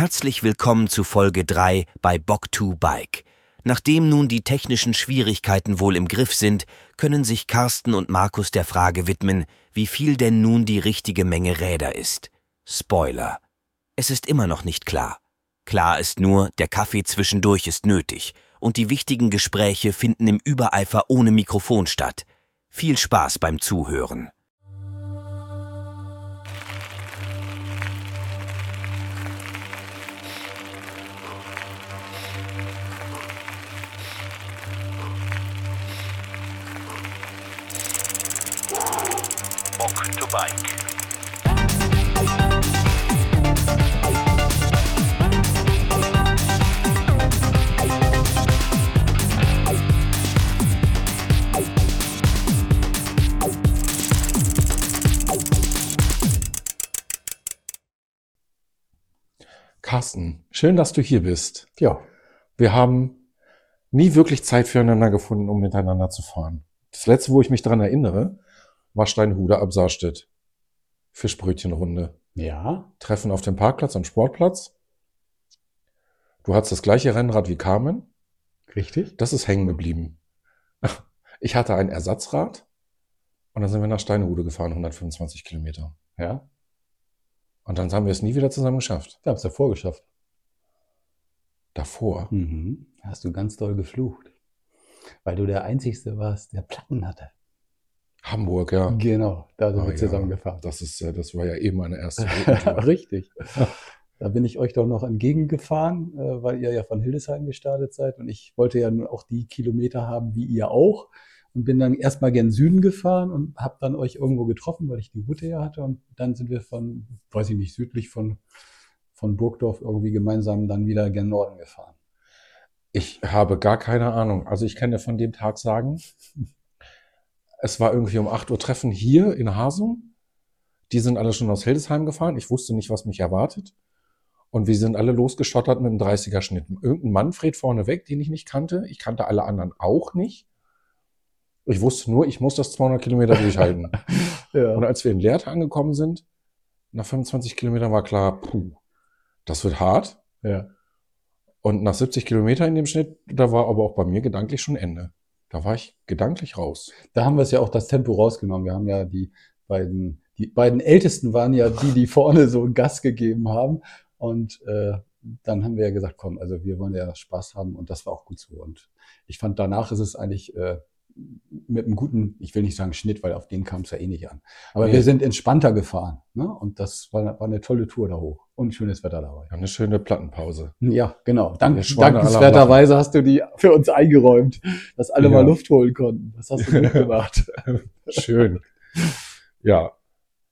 Herzlich willkommen zu Folge 3 bei Bock2Bike. Nachdem nun die technischen Schwierigkeiten wohl im Griff sind, können sich Carsten und Markus der Frage widmen, wie viel denn nun die richtige Menge Räder ist. Spoiler. Es ist immer noch nicht klar. Klar ist nur, der Kaffee zwischendurch ist nötig und die wichtigen Gespräche finden im Übereifer ohne Mikrofon statt. Viel Spaß beim Zuhören. Bike. Carsten, schön, dass du hier bist. Ja, Wir haben nie wirklich Zeit füreinander gefunden, um miteinander zu fahren. Das letzte, wo ich mich daran erinnere, war Steinhude ab Saarstedt. Fischbrötchenrunde. ja, Treffen auf dem Parkplatz am Sportplatz. Du hattest das gleiche Rennrad wie Carmen. richtig. Das ist hängen geblieben. Ich hatte ein Ersatzrad und dann sind wir nach Steinhude gefahren, 125 Kilometer. Ja, Und dann haben wir es nie wieder zusammen geschafft. wir haben es davor geschafft. Davor. Mhm. Hast du ganz doll geflucht. Weil du der Einzigste warst, der Platten hatte. Hamburg, ja. Genau, da sind Ah, wir ja. zusammen gefahren. Das ist, äh, das war ja eben meine erste richtig. Da bin ich euch doch noch entgegengefahren, äh, weil ihr ja von Hildesheim gestartet seid. Und ich wollte ja nun auch die Kilometer haben, wie ihr auch. Und bin dann erstmal gen Süden gefahren und habe dann euch irgendwo getroffen, weil ich die Route ja hatte. Und dann sind wir von, weiß ich nicht, südlich von, von Burgdorf irgendwie gemeinsam dann wieder gen Norden gefahren. Ich habe gar keine Ahnung. Also ich kann dir von dem Tag sagen, es war irgendwie um 8 Uhr Treffen hier in Hasum. Die sind alle schon aus Hildesheim gefahren. Ich wusste nicht, was mich erwartet. Und wir sind alle losgestottert mit einem 30er-Schnitt. Irgendein Manfred vorneweg, den ich nicht kannte. Ich kannte alle anderen auch nicht. Ich wusste nur, ich muss das 200 Kilometer durchhalten. Ja. Und als wir in Lehrte angekommen sind, nach 25 Kilometern war klar, puh, das wird hart. ja. Und nach 70 Kilometern in dem Schnitt, da war aber auch bei mir gedanklich schon Ende. Da war ich gedanklich raus. Da haben wir es ja auch das Tempo rausgenommen. Wir haben ja die beiden, die beiden Ältesten waren ja die, die vorne so Gas gegeben haben. Und äh, dann haben wir ja gesagt, komm, also wir wollen ja Spaß haben und das war auch gut so. Und ich fand, danach ist es eigentlich äh, mit einem guten, ich will nicht sagen Schnitt, weil auf den kam es ja eh nicht an. Aber Nee. wir sind entspannter gefahren. Ne? Und das war, war eine tolle Tour da hoch. Und schönes Wetter dabei. Ja, eine schöne Plattenpause. Ja, genau. Dank, dankenswerterweise hast du die für uns eingeräumt, dass alle Ja. mal Luft holen konnten. Das hast du gut gemacht. Schön. ja.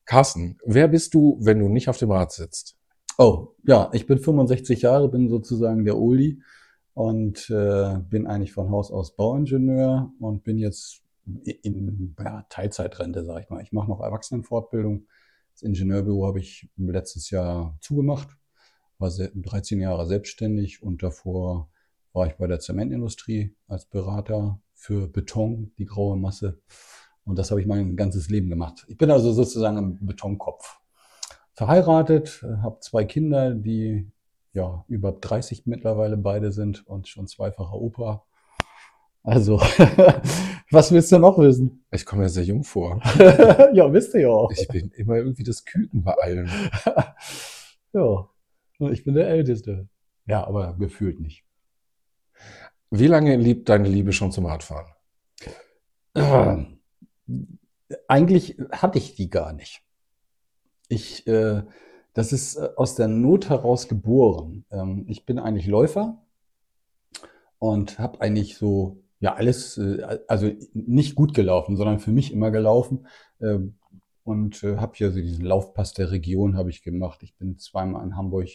Carsten, wer bist du, wenn du nicht auf dem Rad sitzt? Oh, ja, ich bin 65 Jahre, bin sozusagen der Oldie und äh, bin eigentlich von Haus aus Bauingenieur und bin jetzt in ja, Teilzeitrente, sage ich mal. Ich mache noch Erwachsenenfortbildung. Das Ingenieurbüro habe ich letztes Jahr zugemacht, war se- 13 Jahre selbstständig und davor war ich bei der Zementindustrie als Berater für Beton, die graue Masse. Und das habe ich mein ganzes Leben gemacht. Ich bin also sozusagen ein Betonkopf verheiratet, habe zwei Kinder, die ja über 30 mittlerweile beide sind und schon zweifacher Opa. Also, was willst du noch wissen? Ich komme mir sehr jung vor. ja, wisst ihr ja auch. Ich bin immer irgendwie das Küken bei allen. ja, ich bin der Älteste. Ja, aber gefühlt nicht. Wie lange liebt deine Liebe schon zum Radfahren? Eigentlich hatte ich die gar nicht. Ich, äh, das ist äh, aus der Not heraus geboren. Ähm, ich bin eigentlich Läufer und habe eigentlich so, ja, alles, äh, also nicht gut gelaufen, sondern für mich immer gelaufen. Äh, und äh, habe hier so diesen Laufpass der Region habe ich gemacht. Ich bin zweimal in Hamburg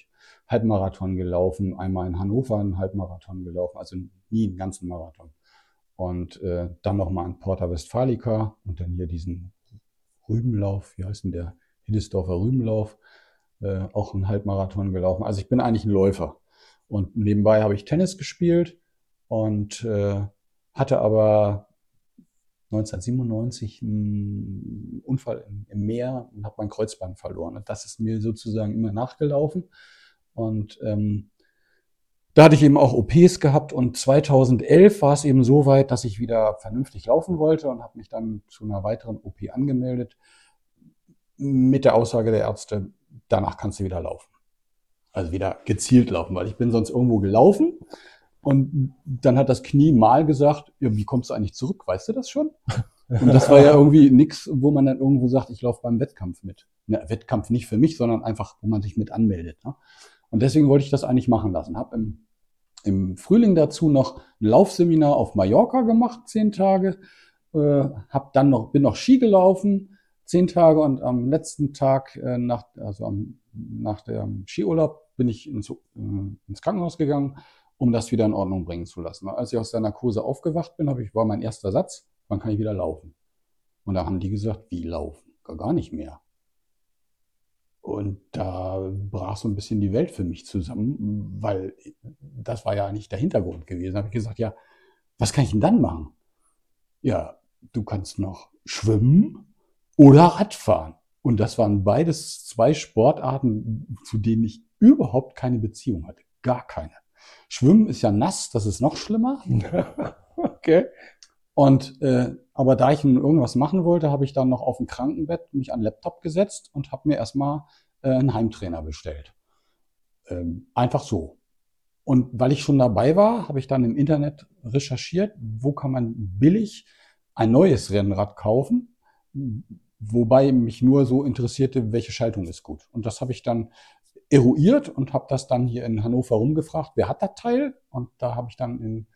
Halbmarathon gelaufen, einmal in Hannover einen Halbmarathon gelaufen, also nie einen ganzen Marathon. Und äh, dann nochmal in Porta Westfalica und dann hier diesen Rübenlauf, wie heißt denn der? Hildesdorfer Rübenlauf, äh, auch einen Halbmarathon gelaufen. Also ich bin eigentlich ein Läufer. Und nebenbei habe ich Tennis gespielt und äh, hatte aber 1997 einen Unfall im, im Meer und habe mein Kreuzband verloren. Und das ist mir sozusagen immer nachgelaufen. Und ähm, da hatte ich eben auch OPs gehabt und 2011 war es eben so weit, dass ich wieder vernünftig laufen wollte und habe mich dann zu einer weiteren OP angemeldet mit der Aussage der Ärzte, danach kannst du wieder laufen. Also wieder gezielt laufen, weil ich bin sonst irgendwo gelaufen und dann hat das Knie mal gesagt, ja, wie kommst du eigentlich zurück? Weißt du das schon? Und das war ja irgendwie nix, wo man dann irgendwo sagt, ich laufe beim Wettkampf mit. Ne, Wettkampf nicht für mich, sondern einfach, wo man sich mit anmeldet. Ne? Und deswegen wollte ich das eigentlich machen lassen. Hab im, im Frühling dazu noch ein Laufseminar auf Mallorca gemacht, zehn Tage. Äh, hab dann noch, bin noch Ski gelaufen, zehn Tage und am letzten Tag äh, nach, also am, nach dem Skiurlaub bin ich ins, äh, ins Krankenhaus gegangen, um das wieder in Ordnung bringen zu lassen. Als ich aus der Narkose aufgewacht bin, ich, war mein erster Satz, wann kann ich wieder laufen? Und da haben die gesagt, wie laufen? Gar nicht mehr. Und da brach so ein bisschen die Welt für mich zusammen, weil das war ja nicht der Hintergrund gewesen. Da habe ich gesagt, ja, was kann ich denn dann machen? Ja, du kannst noch schwimmen oder Radfahren. Und das waren beides zwei Sportarten, zu denen ich überhaupt keine Beziehung hatte. Gar keine. Schwimmen ist ja nass, das ist noch schlimmer. Okay. Und äh, aber da ich nun irgendwas machen wollte, habe ich dann noch auf dem Krankenbett mich an den Laptop gesetzt und habe mir erstmal äh, einen Heimtrainer bestellt. Ähm, einfach so. Und weil ich schon dabei war, habe ich dann im Internet recherchiert, wo kann man billig ein neues Rennrad kaufen, wobei mich nur so interessierte, welche Schaltung ist gut. Und das habe ich dann eruiert und habe das dann hier in Hannover rumgefragt, wer hat das Teil? Und da habe ich dann in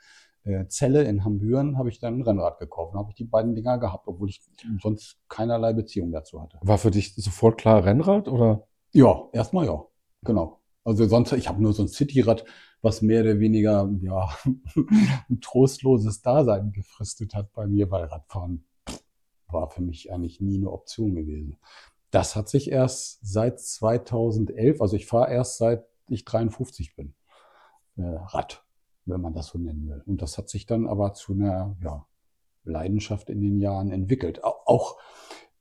äh, Zelle in Hambüren habe ich dann ein Rennrad gekauft. Da habe ich die beiden Dinger gehabt, obwohl ich sonst keinerlei Beziehung dazu hatte. War für dich sofort klar Rennrad oder? Ja, erstmal ja. Genau. Also sonst, ich habe nur so ein Cityrad, was mehr oder weniger ja, ein trostloses Dasein gefristet hat bei mir, weil Radfahren war für mich eigentlich nie eine Option gewesen. Das hat sich erst seit 2011, also ich fahre erst seit ich 53 bin, äh, Rad wenn man das so nennen will. Und das hat sich dann aber zu einer ja, Leidenschaft in den Jahren entwickelt. Auch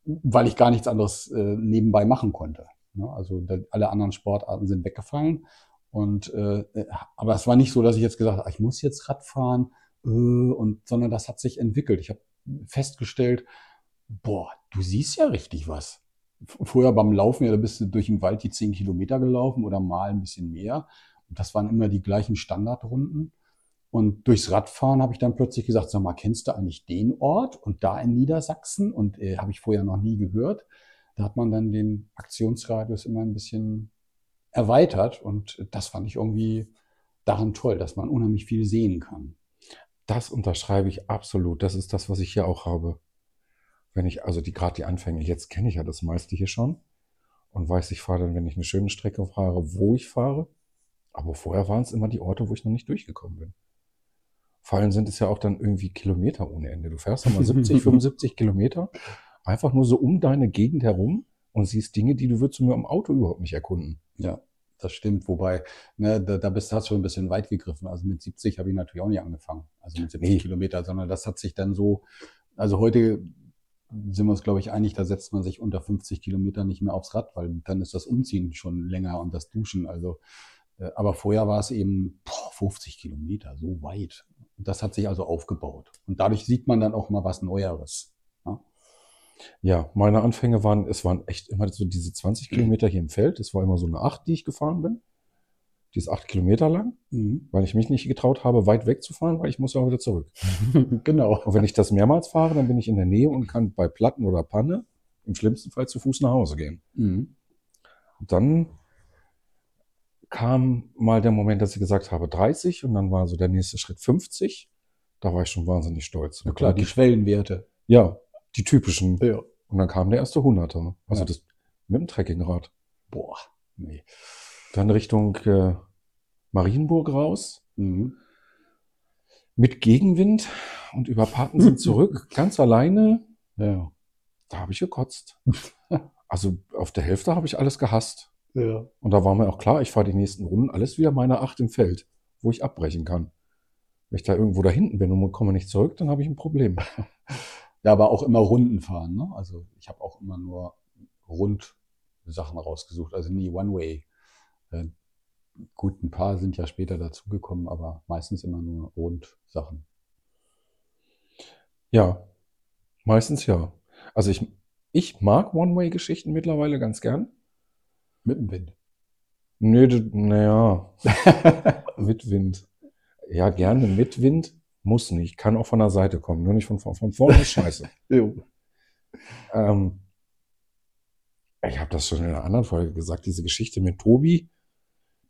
weil ich gar nichts anderes äh, nebenbei machen konnte. Ne? Also da, alle anderen Sportarten sind weggefallen. Und äh, aber es war nicht so, dass ich jetzt gesagt habe, ich muss jetzt Rad fahren, äh, und, sondern das hat sich entwickelt. Ich habe festgestellt, boah, du siehst ja richtig was. Vorher beim Laufen, ja, da bist du durch den Wald die zehn Kilometer gelaufen oder mal ein bisschen mehr. Und das waren immer die gleichen Standardrunden. Und durchs Radfahren habe ich dann plötzlich gesagt, sag mal, kennst du eigentlich den Ort und da in Niedersachsen? Und äh, habe ich vorher noch nie gehört. Da hat man dann den Aktionsradius immer ein bisschen erweitert und das fand ich irgendwie daran toll, dass man unheimlich viel sehen kann. Das unterschreibe ich absolut. Das ist das, was ich hier auch habe. Wenn ich, also die gerade die Anfänge, jetzt kenne ich ja das meiste hier schon und weiß, ich fahre dann, wenn ich eine schöne Strecke fahre, wo ich fahre. Aber vorher waren es immer die Orte, wo ich noch nicht durchgekommen bin. Vor allem sind es ja auch dann irgendwie Kilometer ohne Ende. Du fährst mal 70, 75 Kilometer einfach nur so um deine Gegend herum und siehst Dinge, die du würdest nur im Auto überhaupt nicht erkunden. Ja, das stimmt. Wobei, ne, da, da bist du schon ein bisschen weit gegriffen. Also mit 70 habe ich natürlich auch nicht angefangen. Also mit 70 nee. Kilometer, sondern das hat sich dann so, also heute sind wir uns, glaube ich, einig, da setzt man sich unter 50 Kilometer nicht mehr aufs Rad, weil dann ist das Umziehen schon länger und das Duschen. Also äh, aber vorher war es eben boah, 50 Kilometer, so weit. Das hat sich also aufgebaut. Und dadurch sieht man dann auch mal was Neueres. Ja, ja meine Anfänge waren, es waren echt immer so diese 20 Kilometer hier im Feld. Es war immer so eine 8, die ich gefahren bin. Die ist 8 Kilometer lang, mhm. weil ich mich nicht getraut habe, weit wegzufahren, weil ich muss ja wieder zurück. genau. Und wenn ich das mehrmals fahre, dann bin ich in der Nähe und kann bei Platten oder Panne im schlimmsten Fall zu Fuß nach Hause gehen. Mhm. Und dann kam mal der Moment, dass ich gesagt habe 30 und dann war so der nächste Schritt 50. Da war ich schon wahnsinnig stolz. Na klar, die Schwellenwerte. Ja, die typischen. Ja. Und dann kam der erste Hunderter. Also ja. das mit dem Trekkingrad. Boah, nee. Dann Richtung äh, Marienburg raus. Mhm. Mit Gegenwind und über Paten zurück, ganz alleine. Ja. Da habe ich gekotzt. also auf der Hälfte habe ich alles gehasst. Ja. Und da war mir auch klar, ich fahre die nächsten Runden alles wieder meine Acht im Feld, wo ich abbrechen kann. Wenn ich da irgendwo da hinten bin und komme nicht zurück, dann habe ich ein Problem. Ja, aber auch immer Runden fahren. Ne? Also ich habe auch immer nur rund Sachen rausgesucht, also nie One-Way. Äh, Gut, ein paar sind ja später dazugekommen, aber meistens immer nur Rundsachen. Ja, meistens ja. Also ich, ich mag One-Way-Geschichten mittlerweile ganz gern. Mit dem Wind. Nö, das- naja, mit Wind. Ja, gerne mit Wind. Muss nicht. Kann auch von der Seite kommen. Nur nicht von, von, von vorne ist scheiße. Jo. Ähm, ich habe das schon in einer anderen Folge gesagt, diese Geschichte mit Tobi,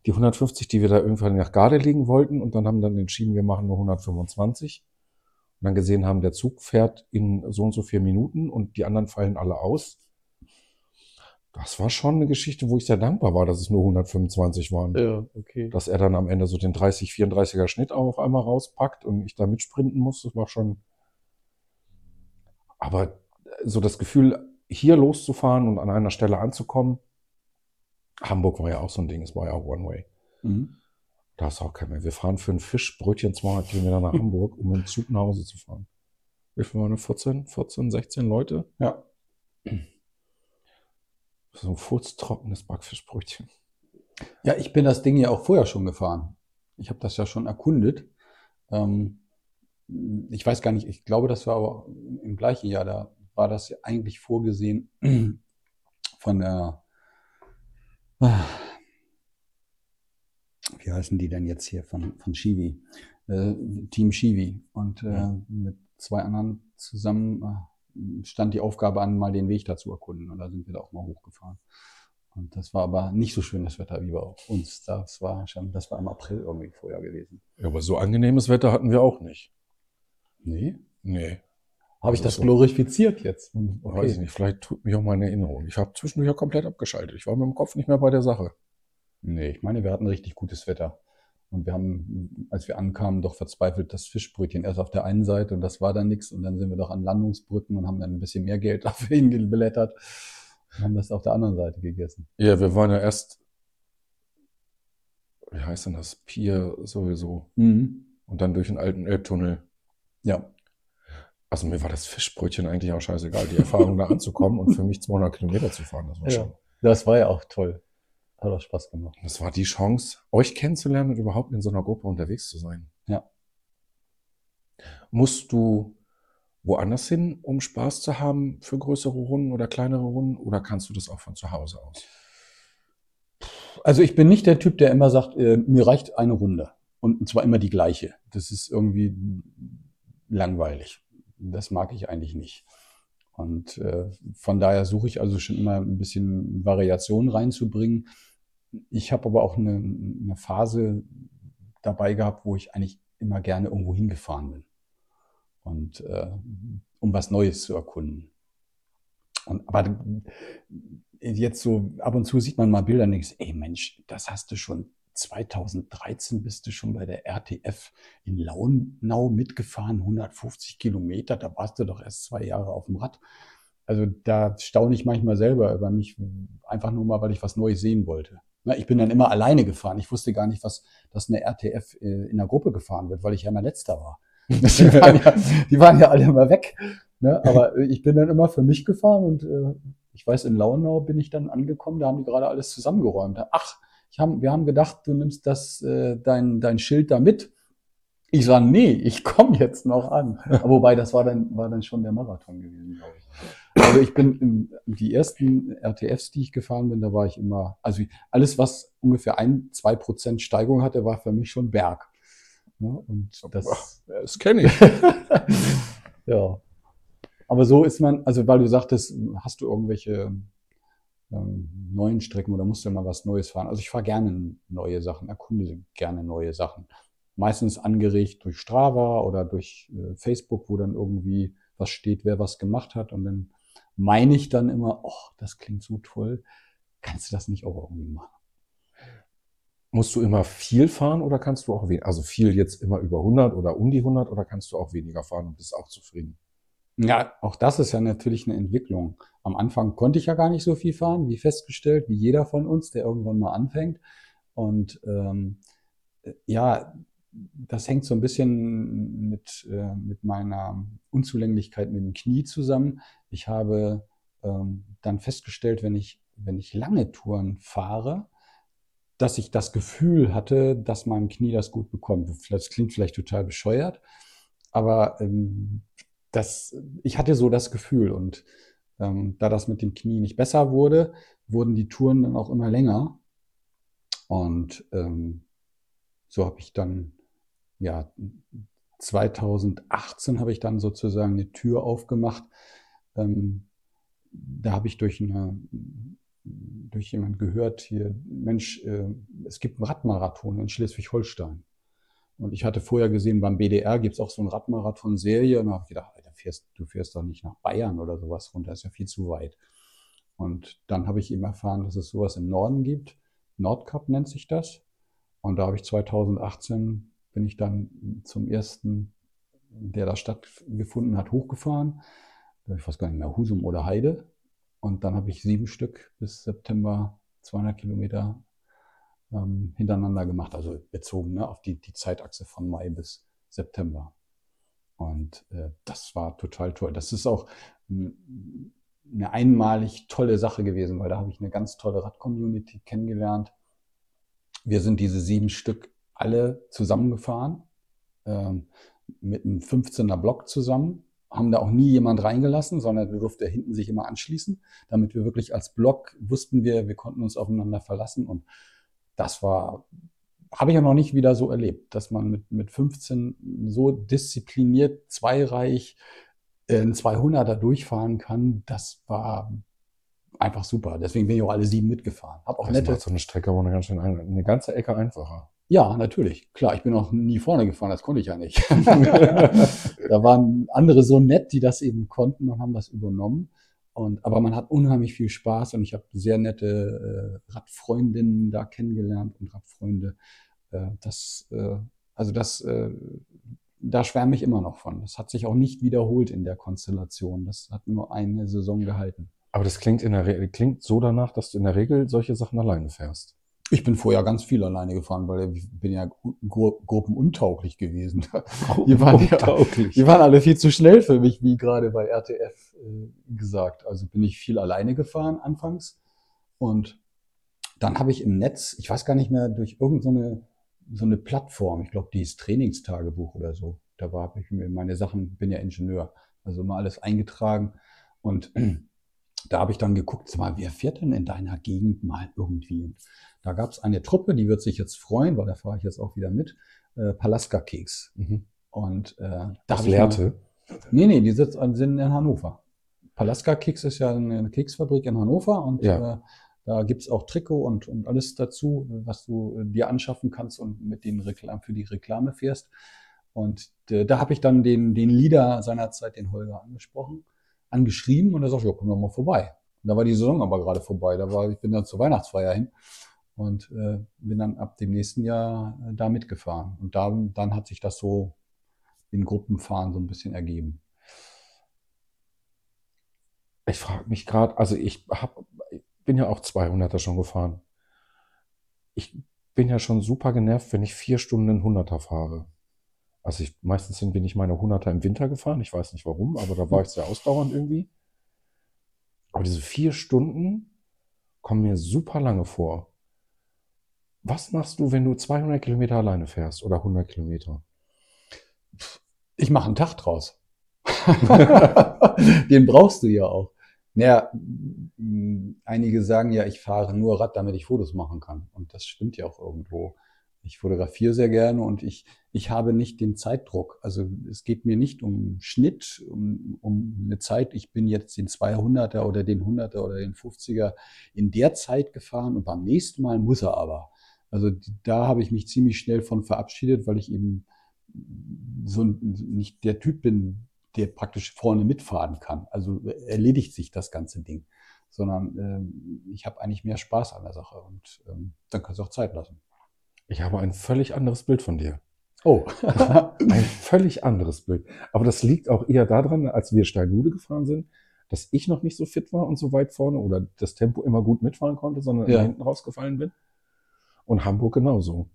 die 150, die wir da irgendwann nach Garde legen wollten und dann haben dann entschieden, wir machen nur 125 und dann gesehen haben, der Zug fährt in so und so vier Minuten und die anderen fallen alle aus. Das war schon eine Geschichte, wo ich sehr dankbar war, dass es nur 125 waren. Ja, okay. Dass er dann am Ende so den 30, 34er Schnitt auch auf einmal rauspackt und ich da mitsprinten muss, das war schon. Aber so das Gefühl, hier loszufahren und an einer Stelle anzukommen, Hamburg war ja auch so ein Ding, es war ja auch One-Way. Mhm. Da ist auch kein mehr. Wir fahren für ein Fischbrötchen 200 Kilometer nach Hamburg, um mit dem Zug nach Hause zu fahren. Wie viel waren wir? 14, 14, 16 Leute? Ja. So ein furztrockenes Backfischbrötchen. Ja, ich bin das Ding ja auch vorher schon gefahren. Ich habe das ja schon erkundet. Ähm, ich weiß gar nicht, ich glaube, das war aber im gleichen Jahr, da war das ja eigentlich vorgesehen von der, wie heißen die denn jetzt hier, von, von Shivi, äh, Team Shivi. Und äh, mit zwei anderen zusammen äh, stand die Aufgabe an, mal den Weg da zu erkunden. Und da sind wir da auch mal hochgefahren. Und das war aber nicht so schönes Wetter wie bei uns. Das war schon, das war im April irgendwie vorher gewesen. Ja, aber so angenehmes Wetter hatten wir auch nicht. Nee. Nee. Habe ich Also das so- glorifiziert jetzt? Weiß ich nicht, vielleicht tut mich auch meine Erinnerung. Ich habe zwischendurch ja komplett abgeschaltet. Ich war mit dem Kopf nicht mehr bei der Sache. Nee, ich meine, wir hatten richtig gutes Wetter. Und wir haben, als wir ankamen, doch verzweifelt das Fischbrötchen erst auf der einen Seite und das war dann nichts. Und dann sind wir doch an Landungsbrücken und haben dann ein bisschen mehr Geld dafür hingeblättert und haben das auf der anderen Seite gegessen. Ja, wir waren ja erst, wie heißt denn das? Pier sowieso. Mhm. Und dann durch den alten Elbtunnel. Ja. Also mir war das Fischbrötchen eigentlich auch scheißegal, die Erfahrung da anzukommen und für mich 200 Kilometer zu fahren. Das war Ja. schon. Das war ja auch toll. Hat auch Spaß gemacht. Das war die Chance, euch kennenzulernen und überhaupt in so einer Gruppe unterwegs zu sein. Ja. Musst du woanders hin, um Spaß zu haben für größere Runden oder kleinere Runden? Oder kannst du das auch von zu Hause aus? Also ich bin nicht der Typ, der immer sagt, äh, mir reicht eine Runde. Und zwar immer die gleiche. Das ist irgendwie langweilig. Das mag ich eigentlich nicht. Und äh, von daher suche ich also schon immer ein bisschen Variation reinzubringen. Ich habe aber auch eine, eine Phase dabei gehabt, wo ich eigentlich immer gerne irgendwo hingefahren bin. Und äh, um was Neues zu erkunden. Und, aber jetzt so ab und zu sieht man mal Bilder und denkst, ey Mensch, das hast du schon 2013 bist du schon bei der RTF in Launau mitgefahren, 150 Kilometer, da warst du doch erst zwei Jahre auf dem Rad. Also da staune ich manchmal selber über mich, einfach nur mal, weil ich was Neues sehen wollte. Ich bin dann immer alleine gefahren. Ich wusste gar nicht, was, dass eine RTF äh, in der Gruppe gefahren wird, weil ich ja immer letzter war. Die waren ja, die waren ja alle immer weg. Ne? Aber ich bin dann immer für mich gefahren und äh, ich weiß, in Launau bin ich dann angekommen, da haben die gerade alles zusammengeräumt. Ach, hab, wir haben gedacht, du nimmst das, äh, dein, dein Schild da mit. Ich sage, nee, ich komme jetzt noch an. Wobei, das war dann, war dann schon der Marathon gewesen, glaube ich. Also ich bin in, die ersten RTFs, die ich gefahren bin, da war ich immer, also alles, was ungefähr ein, zwei Prozent Steigung hatte, war für mich schon Berg. Ja, und das, Das kenne ich. ja. Aber so ist man, also weil du sagtest, hast du irgendwelche ähm, neuen Strecken oder musst du mal was Neues fahren? Also ich fahre gerne neue Sachen, erkunde gerne neue Sachen. Meistens angeregt durch Strava oder durch äh, Facebook, wo dann irgendwie was steht, wer was gemacht hat. Und dann meine ich dann immer, oh, das klingt so toll. Kannst du das nicht auch irgendwie machen? Musst du immer viel fahren oder kannst du auch weniger? Also viel jetzt immer über 100 oder um die 100 oder kannst du auch weniger fahren und bist auch zufrieden? Ja, auch das ist ja natürlich eine Entwicklung. Am Anfang konnte ich ja gar nicht so viel fahren, wie festgestellt, wie jeder von uns, der irgendwann mal anfängt. Und ähm, ja, das hängt so ein bisschen mit, äh, mit meiner Unzulänglichkeit mit dem Knie zusammen. Ich habe ähm, dann festgestellt, wenn ich, wenn ich lange Touren fahre, dass ich das Gefühl hatte, dass mein Knie das gut bekommt. Das klingt vielleicht total bescheuert, aber ähm, das, ich hatte so das Gefühl und ähm, da das mit dem Knie nicht besser wurde, wurden die Touren dann auch immer länger. Und ähm, so habe ich dann, ja, 2018 habe ich dann sozusagen eine Tür aufgemacht. Ähm, da habe ich durch eine durch jemand gehört hier, Mensch, äh, es gibt einen Radmarathon in Schleswig-Holstein. Und ich hatte vorher gesehen, beim BDR gibt es auch so ein Radmarathon-Serie. Und da habe ich gedacht, Alter, fährst, du fährst doch nicht nach Bayern oder sowas runter, ist ja viel zu weit. Und dann habe ich eben erfahren, dass es sowas im Norden gibt. Nordcup nennt sich das. Und da habe ich 2018, bin ich dann zum ersten, der da stattgefunden hat, hochgefahren. Ich weiß gar nicht mehr, Husum oder Heide. Und dann habe ich sieben Stück bis September 200 Kilometer ähm, hintereinander gemacht, also bezogen ne, auf die, die Zeitachse von Mai bis September. Und äh, das war total toll. Das ist auch eine einmalig tolle Sache gewesen, weil da habe ich eine ganz tolle Rad-Community kennengelernt. Wir sind diese sieben Stück alle zusammengefahren, ähm, mit einem 15er Block zusammen, haben da auch nie jemand reingelassen, sondern der durfte hinten sich immer anschließen, damit wir wirklich als Block wussten wir, wir konnten uns aufeinander verlassen und das war, habe ich ja noch nicht wieder so erlebt, dass man mit, mit 15 so diszipliniert, zweireich, äh, ein 200er durchfahren kann. Das war einfach super. Deswegen bin ich auch alle sieben mitgefahren. Hab auch das nette. so eine Strecke war eine, ganz schön ein, eine ganze Ecke einfacher. Ja, natürlich. Klar, ich bin auch nie vorne gefahren, das konnte ich ja nicht. da waren andere so nett, die das eben konnten und haben das übernommen. Und, aber man hat unheimlich viel Spaß und ich habe sehr nette äh, Radfreundinnen da kennengelernt und Radfreunde. Äh, das, äh, also das, äh, da schwärme ich immer noch von. Das hat sich auch nicht wiederholt in der Konstellation. Das hat nur eine Saison gehalten. Aber das klingt in der Re klingt so danach, dass du in der Regel solche Sachen alleine fährst. Ich bin vorher ganz viel alleine gefahren, weil ich bin ja gru gruppenuntauglich gewesen. Die waren, ja, die waren alle viel zu schnell für mich, wie gerade bei RTF äh, gesagt. Also bin ich viel alleine gefahren anfangs. Und dann habe ich im Netz, ich weiß gar nicht mehr, durch irgendeine so eine Plattform, ich glaube, die ist Trainingstagebuch oder so. Da war ich mir meine Sachen, bin ja Ingenieur, also immer alles eingetragen. Und da habe ich dann geguckt, sag mal, wer fährt denn in deiner Gegend mal irgendwie? Da gab es eine Truppe, die wird sich jetzt freuen, weil da fahre ich jetzt auch wieder mit, äh, Palaska-Keks. Mhm. Und äh, da das Lehrte? Nee, nee, die sitzt, sind in Hannover. Palaska-Keks ist ja eine Keksfabrik in Hannover und ja. äh, da gibt's auch Trikot und, und alles dazu, was du dir anschaffen kannst und mit denen Reklam für die Reklame fährst. Und äh, da habe ich dann den, den Leader seinerzeit, den Holger, angesprochen angeschrieben und er sagt, ja, komm doch mal vorbei. Und da war die Saison aber gerade vorbei. Da war, ich bin dann zur Weihnachtsfeier hin und äh, bin dann ab dem nächsten Jahr äh, da mitgefahren. Und da, dann hat sich das so in Gruppenfahren so ein bisschen ergeben. Ich frage mich gerade, also ich hab, ich bin ja auch 200er schon gefahren. Ich bin ja schon super genervt, wenn ich vier Stunden einen 100er fahre. Also ich, meistens bin ich meine 100er im Winter gefahren. Ich weiß nicht warum, aber da war ich sehr ausdauernd irgendwie. Aber diese vier Stunden kommen mir super lange vor. Was machst du, wenn du 200 Kilometer alleine fährst oder 100 Kilometer? Ich mache einen Tag draus. Den brauchst du ja auch. Naja, einige sagen ja, ich fahre nur Rad, damit ich Fotos machen kann. Und das stimmt ja auch irgendwo. Ich fotografiere sehr gerne und ich, ich habe nicht den Zeitdruck. Also es geht mir nicht um Schnitt, um, um eine Zeit. Ich bin jetzt den 200er oder den 100er oder den 50er in der Zeit gefahren und beim nächsten Mal muss er aber. Also da habe ich mich ziemlich schnell von verabschiedet, weil ich eben so nicht der Typ bin, der praktisch vorne mitfahren kann. Also erledigt sich das ganze Ding, sondern äh, ich habe eigentlich mehr Spaß an der Sache und ähm, dann kannst du auch Zeit lassen. Ich habe ein völlig anderes Bild von dir. Oh. ein völlig anderes Bild. Aber das liegt auch eher daran, als wir Steinhude gefahren sind, dass ich noch nicht so fit war und so weit vorne oder das Tempo immer gut mitfahren konnte, sondern ja. hinten rausgefallen bin. Und Hamburg genauso.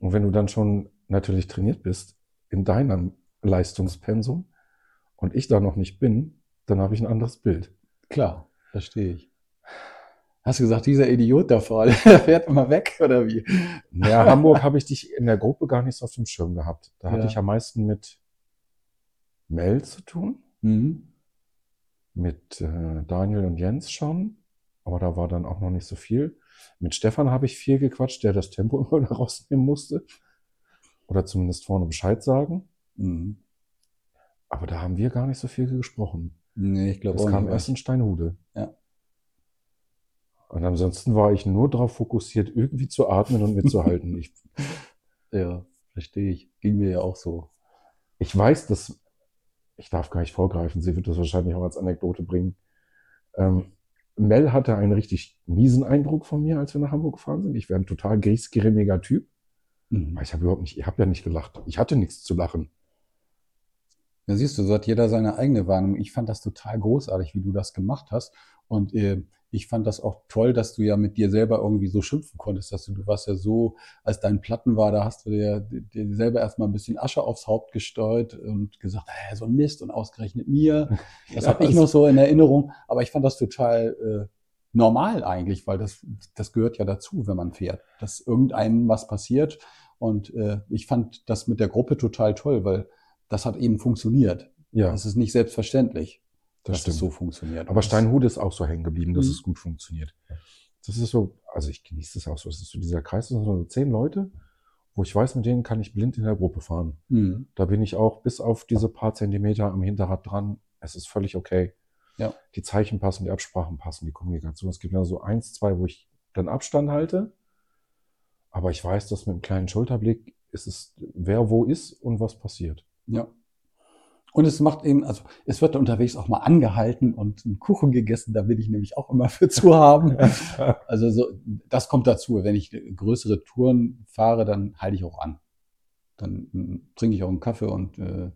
Und wenn du dann schon natürlich trainiert bist in deinem Leistungspensum und ich da noch nicht bin, dann habe ich ein anderes Bild. Klar, verstehe ich. Hast du gesagt, dieser Idiot da vorne, der fährt immer weg oder wie? Naja, Hamburg habe ich dich in der Gruppe gar nicht so auf dem Schirm gehabt. Da hatte Ja. ich am meisten mit Mel zu tun, Mhm. mit äh, Daniel und Jens schon, aber da war dann auch noch nicht so viel. Mit Stefan habe ich viel gequatscht, der das Tempo immer wieder rausnehmen musste. Oder zumindest vorne Bescheid sagen. Mhm. Aber da haben wir gar nicht so viel gesprochen. Nee, ich glaube Das auch kam nicht. erst in Steinhude. Ja. Und ansonsten war ich nur darauf fokussiert, irgendwie zu atmen und mitzuhalten. ich, Ja, verstehe ich. Ging mir ja auch so. ich weiß, dass, ich darf gar nicht vorgreifen, sie wird das wahrscheinlich auch als Anekdote bringen. Ähm, Mel hatte einen richtig miesen Eindruck von mir, als wir nach Hamburg gefahren sind. Ich wäre ein total griesgrämiger Typ. Mhm. Ich habe überhaupt nicht, ich habe ja nicht gelacht. Ich hatte nichts zu lachen. Ja, siehst du, so hat jeder seine eigene Wahrnehmung. Ich fand das total großartig, wie du das gemacht hast. Und äh, ich fand das auch toll, dass du ja mit dir selber irgendwie so schimpfen konntest, dass du, du warst ja so, als dein Platten war, da hast du dir, dir selber erstmal ein bisschen Asche aufs Haupt gestreut und gesagt, hey, so ein Mist und ausgerechnet mir. Das Ja, habe ich das- noch so in Erinnerung, aber ich fand das total äh, normal eigentlich, weil das, das gehört ja dazu, wenn man fährt, dass irgendeinem was passiert. Und äh, ich fand das mit der Gruppe total toll, weil das hat eben funktioniert. Ja, Das ist nicht selbstverständlich, das dass stimmt. es so funktioniert. Aber Steinhude ist auch so hängen geblieben, dass Mhm. es gut funktioniert. Das ist so, also ich genieße das auch so. Das ist so dieser Kreis, das sind so zehn Leute, wo ich weiß, mit denen kann ich blind in der Gruppe fahren. Mhm. Da bin ich auch bis auf diese paar Zentimeter am Hinterrad dran. Es ist völlig okay. Ja. Die Zeichen passen, die Absprachen passen, die Kommunikation. Es gibt ja so eins, zwei, wo ich dann Abstand halte. Aber ich weiß, dass mit einem kleinen Schulterblick ist es, wer wo ist und was passiert. Ja. Und es macht eben, also es wird unterwegs auch mal angehalten und ein Kuchen gegessen, da will ich nämlich auch immer für zu haben. Also so, das kommt dazu. Wenn ich größere Touren fahre, dann halte ich auch an. Dann mm, trinke ich auch einen Kaffee und äh,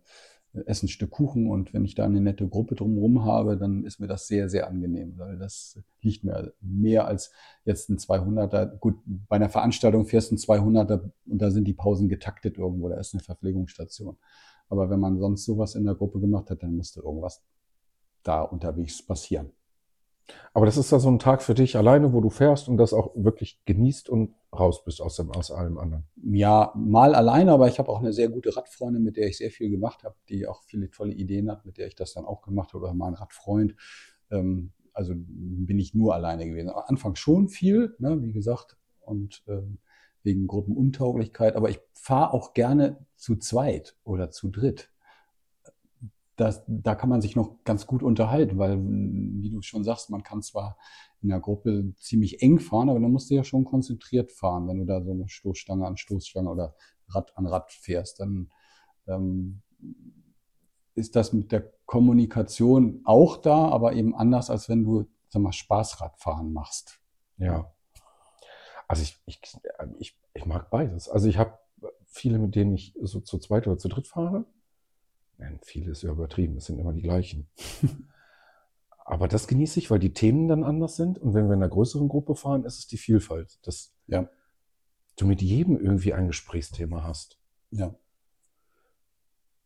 esse ein Stück Kuchen. Und wenn ich da eine nette Gruppe drumherum habe, dann ist mir das sehr, sehr angenehm, weil das liegt mir mehr als jetzt ein 200er. Gut, bei einer Veranstaltung fährst du ein 200er und da sind die Pausen getaktet irgendwo, da ist eine Verpflegungsstation. Aber wenn man sonst sowas in der Gruppe gemacht hat, dann musste irgendwas da unterwegs passieren. Aber das ist da so ein Tag für dich alleine, wo du fährst und das auch wirklich genießt und raus bist aus, dem, aus allem anderen. Ja, mal alleine, aber ich habe auch eine sehr gute Radfreundin, mit der ich sehr viel gemacht habe, die auch viele tolle Ideen hat, mit der ich das dann auch gemacht habe, oder mein Radfreund. Ähm, also bin ich nur alleine gewesen. Am Anfang schon viel, ne, wie gesagt, und ähm, wegen Gruppenuntauglichkeit, aber ich fahre auch gerne zu zweit oder zu dritt. Das, da kann man sich noch ganz gut unterhalten, weil, wie du schon sagst, man kann zwar in der Gruppe ziemlich eng fahren, aber dann musst du ja schon konzentriert fahren. Wenn du da so eine Stoßstange an Stoßstange oder Rad an Rad fährst, dann ähm, ist das mit der Kommunikation auch da, aber eben anders, als wenn du, sag mal, Spaßradfahren machst. Ja. Also ich, ich, ich, ich mag beides. Also ich habe viele, mit denen ich so zu zweit oder zu dritt fahre. Nein, viele ist ja übertrieben, es sind immer die gleichen. Aber das genieße ich, weil die Themen dann anders sind. Und wenn wir in einer größeren Gruppe fahren, ist es die Vielfalt, dass Ja. du mit jedem irgendwie ein Gesprächsthema hast. Ja.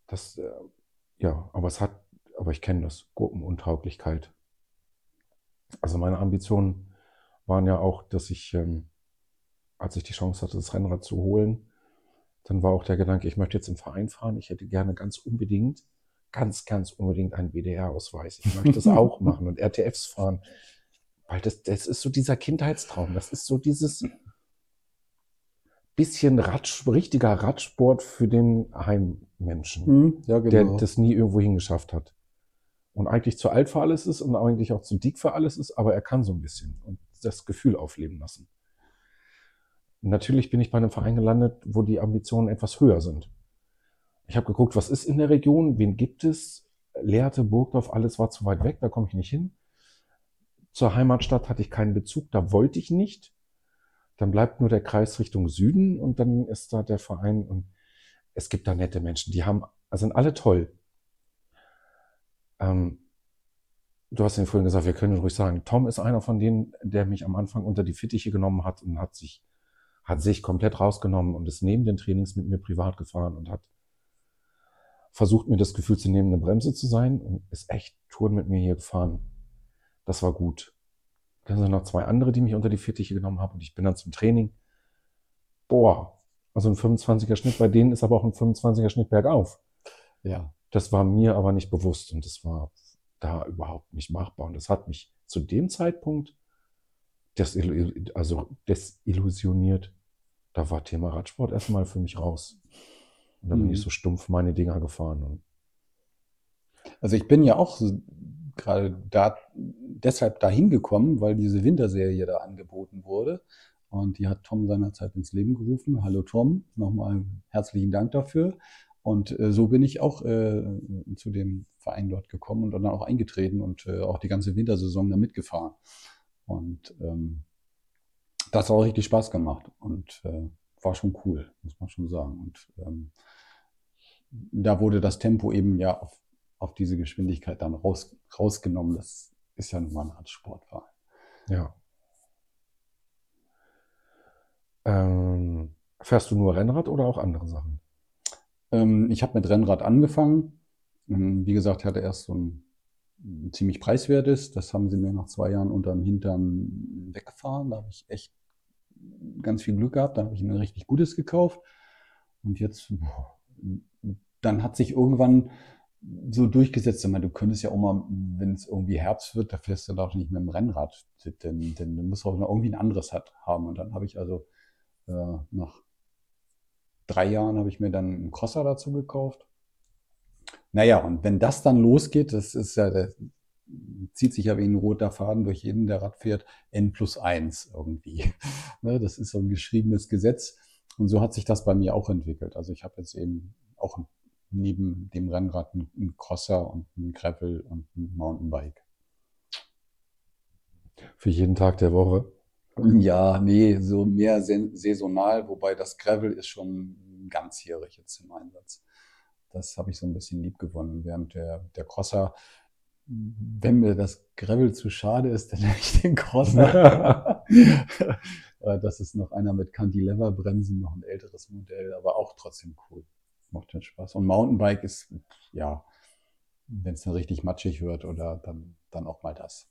Das, äh, ja, aber es hat, aber ich kenne das, Gruppenuntauglichkeit. Also meine Ambitionen waren ja auch, dass ich, ähm, als ich die Chance hatte, das Rennrad zu holen, dann war auch der Gedanke, ich möchte jetzt im Verein fahren. Ich hätte gerne ganz unbedingt, ganz, ganz unbedingt einen WDR-Ausweis. Ich möchte das auch machen und RTFs fahren. Weil das, das ist so dieser Kindheitstraum. Das ist so dieses bisschen Radsch, richtiger Radsport für den Heimmenschen Mhm, ja, der genau. das nie irgendwo hingeschafft hat. Und eigentlich zu alt für alles ist und eigentlich auch zu dick für alles ist, aber er kann so ein bisschen und das Gefühl aufleben lassen. Natürlich bin ich bei einem Verein gelandet, wo die Ambitionen etwas höher sind. Ich habe geguckt, was ist in der Region, wen gibt es? Lehrte, Burgdorf, alles war zu weit weg, da komme ich nicht hin. Zur Heimatstadt hatte ich keinen Bezug, da wollte ich nicht. Dann bleibt nur der Kreis Richtung Süden und dann ist da der Verein und es gibt da nette Menschen, die haben, sind alle toll. Ähm, du hast ja vorhin gesagt, wir können ruhig sagen, Tom ist einer von denen, der mich am Anfang unter die Fittiche genommen hat und hat sich, hat sich komplett rausgenommen und ist neben den Trainings mit mir privat gefahren und hat versucht, mir das Gefühl zu nehmen, eine Bremse zu sein und ist echt Touren mit mir hier gefahren. Das war gut. Dann sind noch zwei andere, die mich unter die Fittiche genommen haben und ich bin dann zum Training. Boah, also ein 25er Schnitt, bei denen ist aber auch ein 25er Schnitt bergauf. Ja. Das war mir aber nicht bewusst und das war da überhaupt nicht machbar. Und das hat mich zu dem Zeitpunkt desil also desillusioniert. Da war Thema Radsport erstmal für mich raus. Und dann bin ich Mhm. so stumpf meine Dinger gefahren. Also ich bin ja auch so gerade da deshalb dahin gekommen, weil diese Winterserie da angeboten wurde. Und die hat Tom seinerzeit ins Leben gerufen. Hallo Tom, nochmal herzlichen Dank dafür. Und äh, so bin ich auch äh, zu dem Verein dort gekommen und dann auch eingetreten und äh, auch die ganze Wintersaison da mitgefahren. Und ähm, das hat auch richtig Spaß gemacht und äh, war schon cool, muss man schon sagen. Und ähm, da wurde das Tempo eben ja auf, auf diese Geschwindigkeit dann raus, rausgenommen. Das ist ja nun mal eine Art Sportwahl. ja. Ähm, fährst du nur Rennrad oder auch andere Sachen? Ähm, ich habe mit Rennrad angefangen. Ähm, wie gesagt, ich hatte erst so ein, ziemlich preiswertes. Das haben sie mir nach zwei Jahren unterm Hintern weggefahren. Da habe ich echt ganz viel Glück gehabt. Da habe ich ein richtig gutes gekauft. Und jetzt, dann hat sich irgendwann so durchgesetzt. Ich meine, du könntest ja auch mal, wenn es irgendwie Herbst wird, da fährst du doch nicht mit dem Rennrad, denn, denn du musst auch noch irgendwie ein anderes hat, haben. Und dann habe ich also äh, nach drei Jahren habe ich mir dann einen Crosser dazu gekauft. Naja, und wenn das dann losgeht, das ist ja, der zieht sich ja wie ein roter Faden durch jeden, der Rad fährt, N plus eins irgendwie. Ne, das ist so ein geschriebenes Gesetz. Und so hat sich das bei mir auch entwickelt. Also ich habe jetzt eben auch neben dem Rennrad einen, Crosser und einen Gravel und ein Mountainbike. Für jeden Tag der Woche? Ja, nee, so mehr saisonal, wobei das Gravel ist schon ganzjährig jetzt im Einsatz. Das habe ich so ein bisschen lieb gewonnen, während der, der Crosser, wenn mir das Gravel zu schade ist, dann nehme ich den Crosser. Äh, Das ist noch einer mit Cantilever-Bremsen, noch ein älteres Modell, aber auch trotzdem cool. Macht den Spaß. Und Mountainbike ist, ja, wenn es dann richtig matschig wird oder dann, dann auch mal das.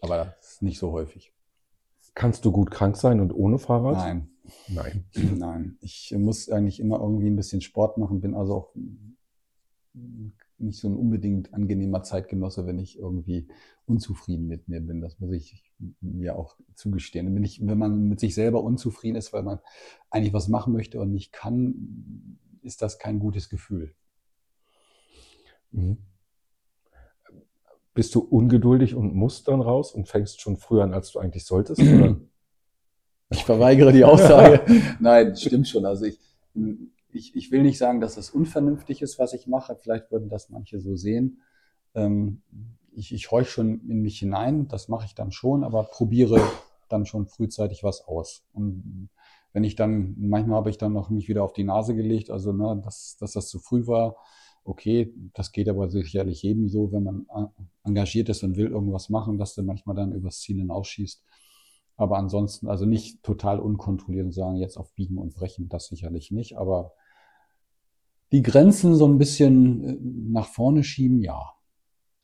Aber das ist nicht so häufig. Kannst du gut krank sein und ohne Fahrrad? Nein. Nein. Nein, ich muss eigentlich immer irgendwie ein bisschen Sport machen, bin also auch nicht so ein unbedingt angenehmer Zeitgenosse, wenn ich irgendwie unzufrieden mit mir bin. Das muss ich mir auch zugestehen. Wenn, ich, wenn man mit sich selber unzufrieden ist, weil man eigentlich was machen möchte und nicht kann, ist das kein gutes Gefühl. Mhm. Bist du ungeduldig und musst dann raus und fängst schon früher an, als du eigentlich solltest? Oder? Ich verweigere die Aussage. Nein, stimmt schon. Also ich, ich, ich will nicht sagen, dass es unvernünftig ist, was ich mache. Vielleicht würden das manche so sehen. Ähm, ich, ich horch schon in mich hinein, das mache ich dann schon, aber probiere dann schon frühzeitig was aus. Und wenn ich dann, manchmal habe ich dann noch mich wieder auf die Nase gelegt, also ne, dass, dass das zu früh war, okay, das geht aber sicherlich jedem so, wenn man äh, engagiert ist und will irgendwas machen, dass du manchmal dann übers Ziel hinausschießt. Aber ansonsten, also nicht total unkontrolliert und sagen, jetzt auf Biegen und Brechen, das sicherlich nicht. Aber die Grenzen so ein bisschen äh, nach vorne schieben, ja.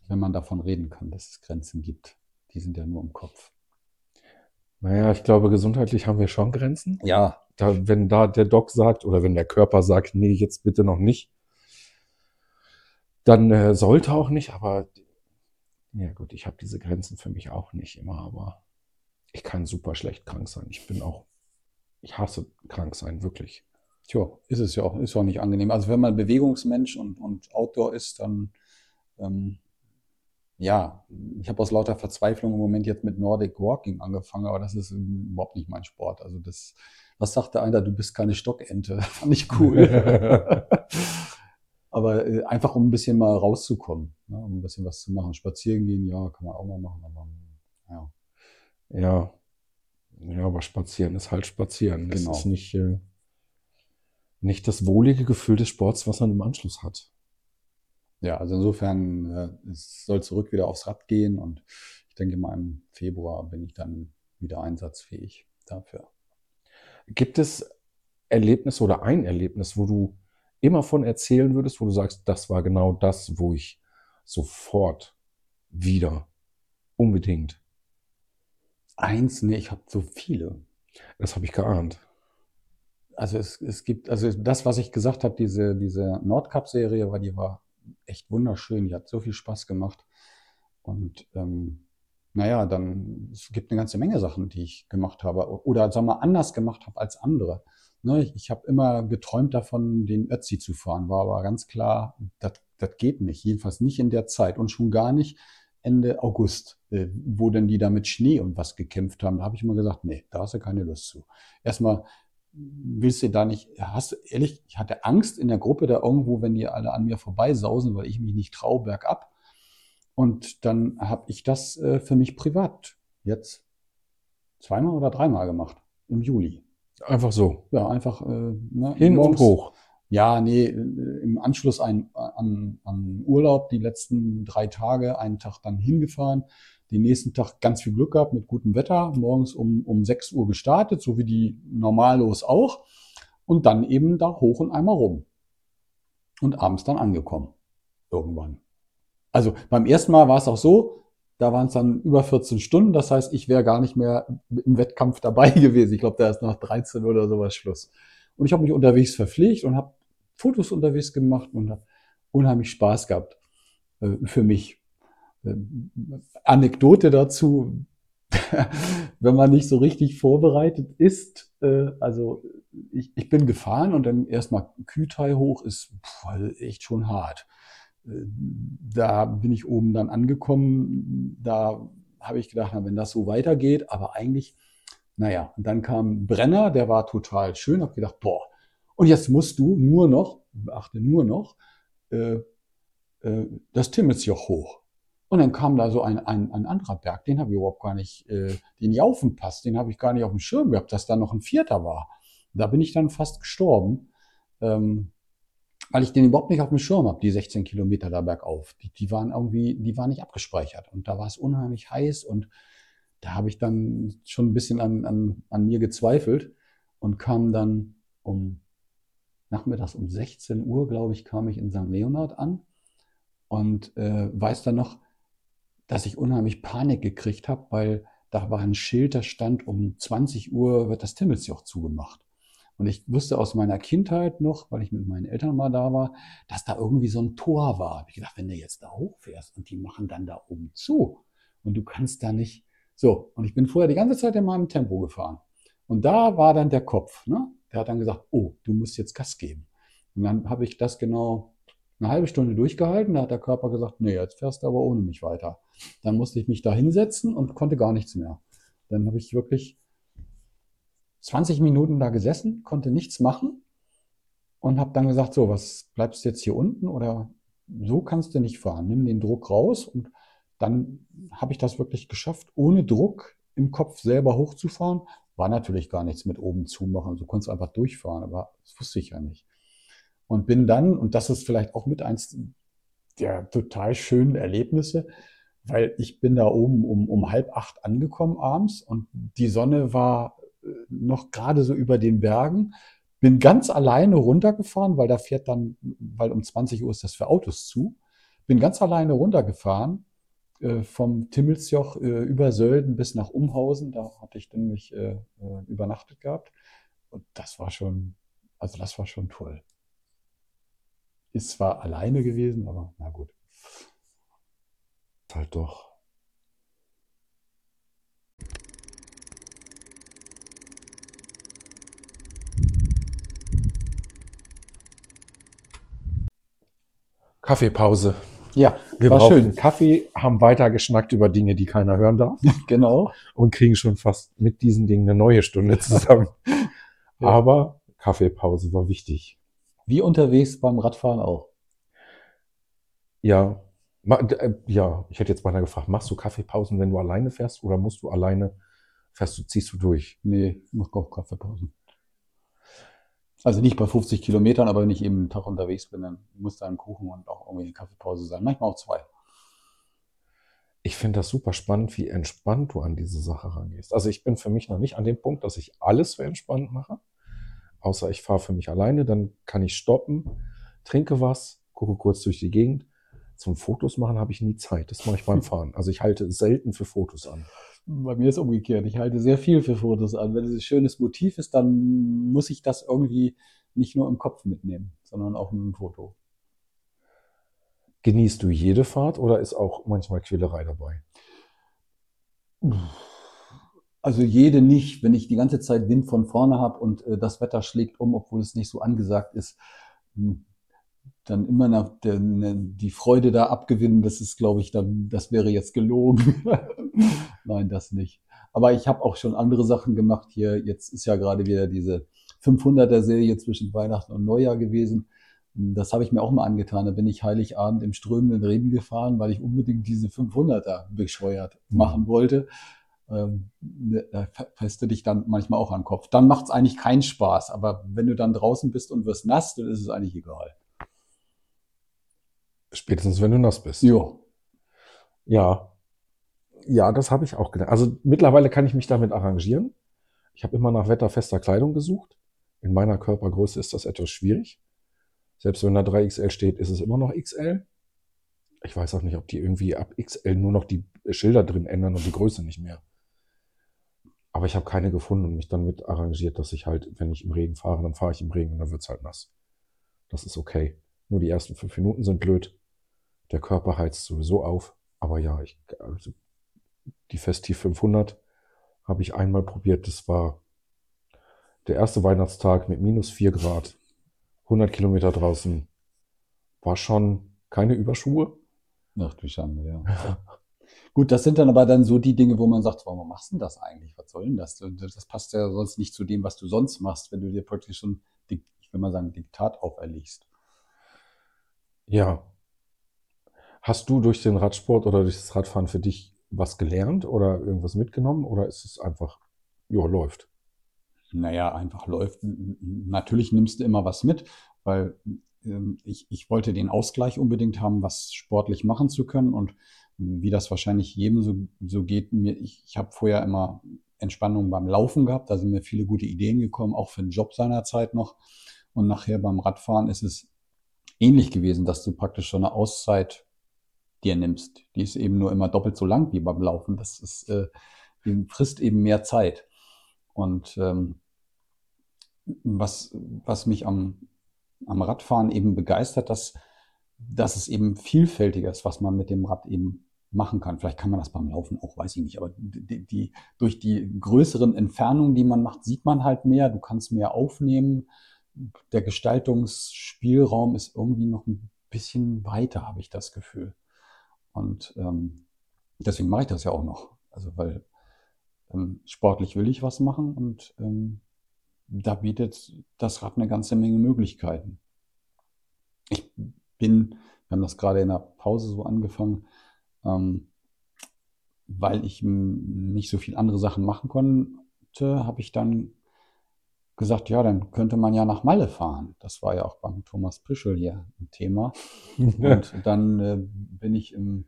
Wenn man davon reden kann, dass es Grenzen gibt. Die sind ja nur im Kopf. Naja, ich glaube, gesundheitlich haben wir schon Grenzen. Ja, Da, wenn da der Doc sagt oder wenn der Körper sagt, nee, jetzt bitte noch nicht, dann äh, sollte auch nicht, aber ja gut, ich habe diese Grenzen für mich auch nicht immer, aber ich kann super schlecht krank sein. Ich bin auch, ich hasse krank sein, wirklich. tja, ist es ja auch, ist auch nicht angenehm. Also wenn man Bewegungsmensch und, und Outdoor ist, dann ähm, ja, ich habe aus lauter Verzweiflung im Moment jetzt mit Nordic Walking angefangen, aber das ist überhaupt nicht mein Sport. Also das, was sagte einer, du bist keine Stockente? Fand ich cool. aber äh, einfach um ein bisschen mal rauszukommen, ne, um ein bisschen was zu machen. Spazieren gehen, ja, kann man auch mal machen, aber ja. Ja, ja, aber spazieren ist halt spazieren. Das Genau. ist nicht, äh, nicht das wohlige Gefühl des Sports, was man im Anschluss hat. Ja, also insofern, äh, es soll zurück wieder aufs Rad gehen und ich denke mal im Februar bin ich dann wieder einsatzfähig dafür. Gibt es Erlebnisse oder ein Erlebnis, wo du immer von erzählen würdest, wo du sagst, das war genau das, wo ich sofort wieder unbedingt. Eins, nee, ich habe so viele. Das habe ich geahnt. Also es, es gibt, also das, was ich gesagt habe, diese, diese Nordcup-Serie, weil die war echt wunderschön, die hat so viel Spaß gemacht. Und ähm, naja, dann es gibt eine ganze Menge Sachen, die ich gemacht habe oder sagen wir anders gemacht habe als andere. Ne, ich ich habe immer geträumt davon, den Ötzi zu fahren, war aber ganz klar, das geht nicht, jedenfalls nicht in der Zeit und schon gar nicht Ende August, äh, wo denn die da mit Schnee und was gekämpft haben. Da habe ich immer gesagt, nee, da hast du keine Lust zu. Erstmal willst du da nicht, hast du ehrlich, ich hatte Angst in der Gruppe da irgendwo, wenn die alle an mir vorbeisausen, weil ich mich nicht traue, bergab. Und dann habe ich das äh, für mich privat jetzt zweimal oder dreimal gemacht im Juli. Einfach so. Ja, einfach äh, ne, Hin und morgens- hoch. Ja, nee, äh, im Anschluss ein, an, an Urlaub die letzten drei Tage, einen Tag dann hingefahren, den nächsten Tag ganz viel Glück gehabt mit gutem Wetter, morgens um, um 6 Uhr gestartet, so wie die normallos auch, und dann eben da hoch und einmal rum. Und abends dann angekommen. Irgendwann. Also beim ersten Mal war es auch so, da waren es dann über 14 Stunden, das heißt, ich wäre gar nicht mehr im Wettkampf dabei gewesen. Ich glaube, da ist nach 13 oder sowas Schluss. Und ich habe mich unterwegs verpflegt und habe Fotos unterwegs gemacht und habe unheimlich Spaß gehabt äh, für mich. Ähm, Anekdote dazu, wenn man nicht so richtig vorbereitet ist, äh, also ich, ich bin gefahren und dann erstmal Kütai hoch ist puh, echt schon hart. Da bin ich oben dann angekommen, da habe ich gedacht, na, wenn das so weitergeht, aber eigentlich, naja, und dann kam Brenner, der war total schön, habe gedacht, boah, und jetzt musst du nur noch, beachte nur noch, äh, äh, das Timmelsjoch hoch. Und dann kam da so ein, ein, ein anderer Berg, den habe ich überhaupt gar nicht, äh, den Jaufenpass, den habe ich gar nicht auf dem Schirm gehabt, dass da noch ein vierter war. Da bin ich dann fast gestorben, ähm, weil ich den überhaupt nicht auf dem Schirm habe, die 16 Kilometer da bergauf. Die, die waren irgendwie, die waren nicht abgespeichert. Und da war es unheimlich heiß und da habe ich dann schon ein bisschen an, an, an mir gezweifelt und kam dann um nachmittags um 16 Uhr, glaube ich, kam ich in St. Leonhard an und äh, weiß dann noch, dass ich unheimlich Panik gekriegt habe, weil da war ein Schild, da stand, um 20 Uhr wird das Timmelsjoch zugemacht. Und ich wusste aus meiner Kindheit noch, weil ich mit meinen Eltern mal da war, dass da irgendwie so ein Tor war. Ich gedacht, wenn du jetzt da hochfährst und die machen dann da oben zu und du kannst da nicht. So, und ich bin vorher die ganze Zeit in meinem Tempo gefahren. Und da war dann der Kopf, ne? Der hat dann gesagt, oh, du musst jetzt Gas geben. Und dann habe ich das genau eine halbe Stunde durchgehalten. Da hat der Körper gesagt, nee, jetzt fährst du aber ohne mich weiter. Dann musste ich mich da hinsetzen und konnte gar nichts mehr. Dann habe ich wirklich 20 Minuten da gesessen, konnte nichts machen und habe dann gesagt, so, was bleibst du jetzt hier unten oder so kannst du nicht fahren. Nimm den Druck raus und dann habe ich das wirklich geschafft, ohne Druck im Kopf selber hochzufahren. War natürlich gar nichts mit oben zumachen. Du konntest einfach durchfahren, aber das wusste ich ja nicht. Und bin dann, und das ist vielleicht auch mit eins der total schönen Erlebnisse, weil ich bin da oben um, um halb acht angekommen abends und die Sonne war noch gerade so über den Bergen. Bin ganz alleine runtergefahren, weil da fährt dann, weil um 20 Uhr ist das für Autos zu. Bin ganz alleine runtergefahren äh, vom Timmelsjoch äh, über Sölden bis nach Umhausen. Da hatte ich dann mich äh, äh, übernachtet gehabt. Und das war schon, also das war schon toll. Ist zwar alleine gewesen, aber na gut. Halt doch. Kaffeepause. Ja, Wir war brauchen schön. Kaffee, haben weiter geschnackt über Dinge, die keiner hören darf Genau. und kriegen schon fast mit diesen Dingen eine neue Stunde zusammen. Ja. Aber Kaffeepause war wichtig. Wie unterwegs beim Radfahren auch. Ja, äh, ja, ich hätte jetzt beinahe gefragt, machst du Kaffeepausen, wenn du alleine fährst oder musst du alleine, fährst du, ziehst du durch? Nee, ich mache auch Kaffeepausen. Also nicht bei 50 Kilometern, aber wenn ich eben einen Tag unterwegs bin, dann muss da ein Kuchen und auch irgendwie eine Kaffeepause sein. Manchmal auch zwei. Ich finde das super spannend, wie entspannt du an diese Sache rangehst. Also ich bin für mich noch nicht an dem Punkt, dass ich alles für entspannt mache. Außer ich fahre für mich alleine, dann kann ich stoppen, trinke was, gucke kurz durch die Gegend, Zum Fotos machen habe ich nie Zeit. Das mache ich beim Fahren. Also ich halte selten für Fotos an. Bei mir ist umgekehrt. Ich halte sehr viel für Fotos an. Wenn es ein schönes Motiv ist, dann muss ich das irgendwie nicht nur im Kopf mitnehmen, sondern auch mit dem Foto. Genießt du jede Fahrt oder ist auch manchmal Quälerei dabei? Also jede nicht, wenn ich die ganze Zeit Wind von vorne habe und äh, das Wetter schlägt um, obwohl es nicht so angesagt ist, hm, dann immer nach der, ne, die Freude da abgewinnen, das ist, glaube ich, dann, das wäre jetzt gelogen. Nein, das nicht. Aber ich habe auch schon andere Sachen gemacht hier. Jetzt ist ja gerade wieder diese 500er-Serie zwischen Weihnachten und Neujahr gewesen. Das habe ich mir auch mal angetan. Da bin ich Heiligabend im strömenden Regen gefahren, weil ich unbedingt diese 500er bescheuert mhm. machen wollte. Ähm, ne, da du dich dann manchmal auch an den Kopf. Dann macht es eigentlich keinen Spaß. Aber wenn du dann draußen bist und wirst nass, dann ist es eigentlich egal. Spätestens, wenn du nass bist. Ja. Ja. Ja, das habe ich auch gedacht. Also mittlerweile kann ich mich damit arrangieren. Ich habe immer nach wetterfester Kleidung gesucht. In meiner Körpergröße ist das etwas schwierig. Selbst wenn da 3XL steht, ist es immer noch XL. Ich weiß auch nicht, ob die irgendwie ab XL nur noch die Schilder drin ändern und die Größe nicht mehr. Aber ich habe keine gefunden und mich dann mit arrangiert, dass ich halt, wenn ich im Regen fahre, dann fahre ich im Regen und dann wird's halt nass. Das ist okay. Nur die ersten fünf Minuten sind blöd. Der Körper heizt sowieso auf. Aber ja, ich, also die Festiv 500 habe ich einmal probiert. Das war der erste Weihnachtstag mit minus vier Grad. 100 Kilometer draußen. War schon keine Überschuhe. Ach du Schande, ja. Gut, das sind dann aber dann so die Dinge, wo man sagt, warum machst du denn das eigentlich? Was soll denn das? Das passt ja sonst nicht zu dem, was du sonst machst, wenn du dir praktisch schon, ich will mal sagen, Diktat auferlegst. Ja. Hast du durch den Radsport oder durch das Radfahren für dich was gelernt oder irgendwas mitgenommen oder ist es einfach, ja, läuft? Naja, einfach läuft. Natürlich nimmst du immer was mit, weil ähm, ich, ich wollte den Ausgleich unbedingt haben, was sportlich machen zu können und wie das wahrscheinlich jedem so, so geht mir, ich, ich habe vorher immer Entspannung beim Laufen gehabt, da sind mir viele gute Ideen gekommen, auch für den Job seinerzeit noch. Und nachher beim Radfahren ist es ähnlich gewesen, dass du praktisch schon eine Auszeit dir nimmst. Die ist eben nur immer doppelt so lang wie beim Laufen. Das ist, äh, die frisst eben mehr Zeit. Und ähm, was, was mich am, am Radfahren eben begeistert, dass, dass es eben vielfältiger ist, was man mit dem Rad eben machen kann. Vielleicht kann man das beim Laufen auch, weiß ich nicht. Aber die, die, durch die größeren Entfernungen, die man macht, sieht man halt mehr. Du kannst mehr aufnehmen. Der Gestaltungsspielraum ist irgendwie noch ein bisschen weiter, habe ich das Gefühl. Und ähm, deswegen mache ich das ja auch noch. Also weil ähm, sportlich will ich was machen und ähm, da bietet das Rad eine ganze Menge Möglichkeiten. Ich bin, wir haben das gerade in der Pause so angefangen, ähm, weil ich nicht so viel andere Sachen machen konnte, habe ich dann gesagt, ja, dann könnte man ja nach Malle fahren. Das war ja auch beim Thomas Prischel hier ein Thema. Und dann äh, bin ich im,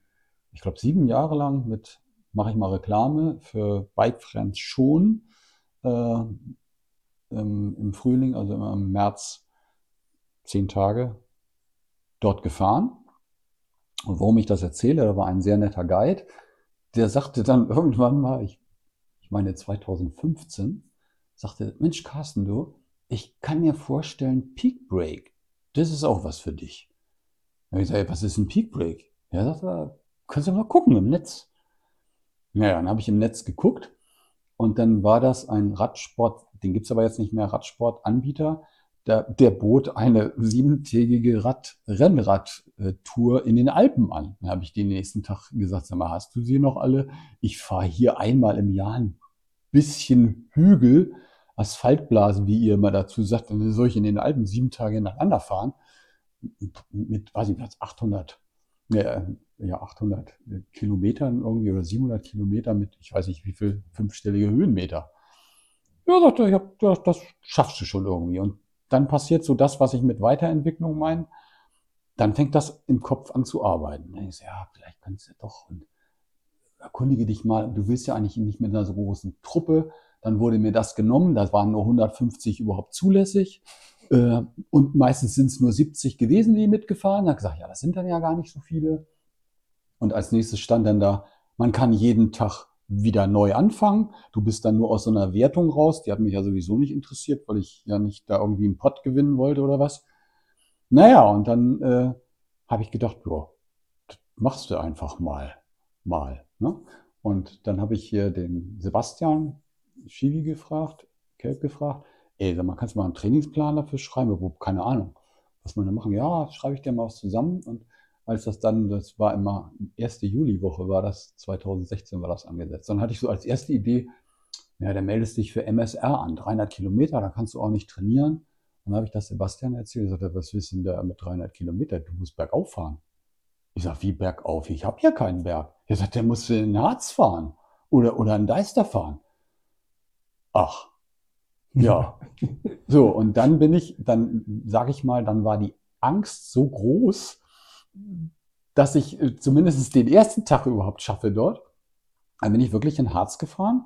ich glaube, sieben Jahre lang mit, mache ich mal Reklame für Bike Friends schon, äh, ähm, im Frühling, also im März, zehn Tage dort gefahren. Und warum ich das erzähle, da war ein sehr netter Guide, der sagte dann irgendwann mal, ich, ich meine 2015, sagte, Mensch, Carsten, du, ich kann mir vorstellen, Peak Break, das ist auch was für dich. Da ich sage, was ist ein Peak Break? Ja, sagt er, kannst du mal gucken im Netz. Naja, dann habe ich im Netz geguckt und dann war das ein Radsport, den gibt's aber jetzt nicht mehr, Radsportanbieter, der, der bot eine siebentägige Rad, Rennradtour in den Alpen an. Dann habe ich den nächsten Tag gesagt, sag mal, hast du sie noch alle? Ich fahre hier einmal im Jahr ein bisschen Hügel, Asphaltblasen, wie ihr immer dazu sagt, dann soll ich in den Alpen sieben Tage hintereinander fahren mit, weiß ich nicht, 800, ja, ja 800 Kilometern irgendwie oder 700 Kilometer mit, ich weiß nicht wie viel, fünfstellige Höhenmeter. Ja, sagt er, ja, das, das schaffst du schon irgendwie. Und dann passiert so das, was ich mit Weiterentwicklung meine. Dann fängt das im Kopf an zu arbeiten. Dann denkst du, ja, vielleicht kannst du doch und erkundige dich mal. Du willst ja eigentlich nicht mit einer so großen Truppe. Dann wurde mir das genommen. Da waren nur 150 überhaupt zulässig. Äh, und meistens sind es nur 70 gewesen, die mitgefahren. Da habe ich gesagt, ja, das sind dann ja gar nicht so viele. Und als nächstes stand dann da, man kann jeden Tag wieder neu anfangen. Du bist dann nur aus so einer Wertung raus. Die hat mich ja sowieso nicht interessiert, weil ich ja nicht da irgendwie einen Pott gewinnen wollte oder was. Naja, und dann äh, habe ich gedacht, ja, machst du einfach mal. Mal. Ne? Und dann habe ich hier den Sebastian Schiwi gefragt, Kelp gefragt, ey, sag mal, kannst du mal einen Trainingsplan dafür schreiben? Ich keine Ahnung, was man da machen. Ja, schreibe ich dir mal was zusammen. Und als das dann, das war immer erste Juliwoche, war das, 2016 war das angesetzt. Dann hatte ich so als erste Idee, ja, der meldest dich für MSR an, 300 Kilometer, da kannst du auch nicht trainieren. Dann habe ich das Sebastian erzählt, er sagte, was wissen der mit 300 Kilometer? Du musst bergauf fahren. Ich sage, wie bergauf? Ich habe hier keinen Berg. Er sagt, der muss in den Harz fahren oder, oder in Deister fahren. Ach, ja. so, und dann bin ich, dann sage ich mal, dann war die Angst so groß, dass ich äh, zumindest den ersten Tag überhaupt schaffe dort. Dann bin ich wirklich in Harz gefahren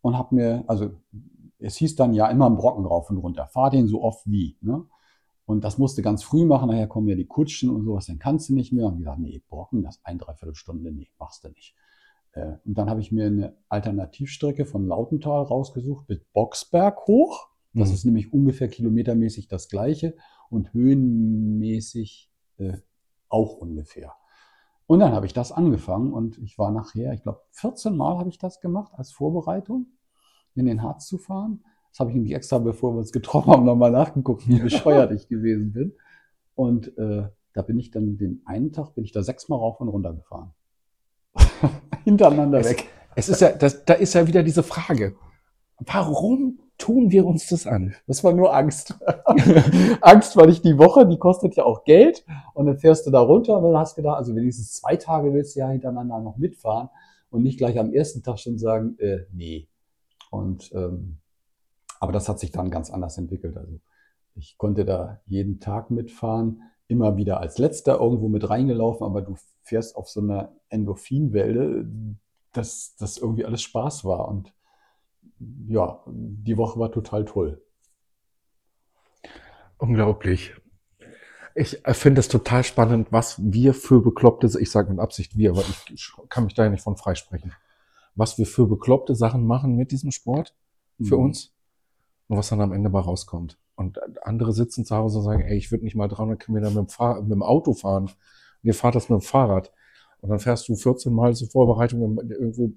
und habe mir, also es hieß dann ja immer einen Brocken rauf und runter, fahr den so oft wie. Ne? Und das musste ganz früh machen, nachher kommen ja die Kutschen und sowas, dann kannst du nicht mehr. Und ich gesagt, nee, Brocken, das ein, dreiviertel Stunde, nee, machst du nicht. Äh, und dann habe ich mir eine Alternativstrecke von Lautental rausgesucht bis Boxberg hoch. Das mhm. ist nämlich ungefähr kilometermäßig das gleiche und höhenmäßig äh, auch ungefähr. Und dann habe ich das angefangen und ich war nachher, ich glaube, 14 Mal habe ich das gemacht als Vorbereitung, in den Harz zu fahren. Das habe ich nämlich extra, bevor wir uns getroffen haben, nochmal nachgeguckt, wie bescheuert ich gewesen bin. Und äh, da bin ich dann den einen Tag, bin ich da sechsmal rauf und runter gefahren. Hintereinander es, weg. Es ist ja, das, da ist ja wieder diese Frage. Warum tun wir uns das an? Das war nur Angst. Angst, weil ich die Woche, die kostet ja auch Geld. Und dann fährst du da runter und dann hast du gedacht, also wenigstens zwei Tage willst du ja hintereinander noch mitfahren und nicht gleich am ersten Tag schon sagen, äh, nee. Und ähm, aber das hat sich dann ganz anders entwickelt. Also ich konnte da jeden Tag mitfahren, immer wieder als letzter irgendwo mit reingelaufen, aber du fährst auf so einer Endorphinwelle, dass das irgendwie alles Spaß war. Und ja, die Woche war total toll. Unglaublich. Ich finde es total spannend, was wir für bekloppte, ich sage mit Absicht wir, aber ich kann mich da ja nicht von freisprechen, was wir für bekloppte Sachen machen mit diesem Sport für mhm. uns und was dann am Ende mal rauskommt. Und andere sitzen zu Hause und sagen, ey, ich würde nicht mal 300 Kilometer mit dem, Fahr mit dem Auto fahren. Und ihr fahrt das mit dem Fahrrad. Und dann fährst du 14 Mal zur Vorbereitung irgendwo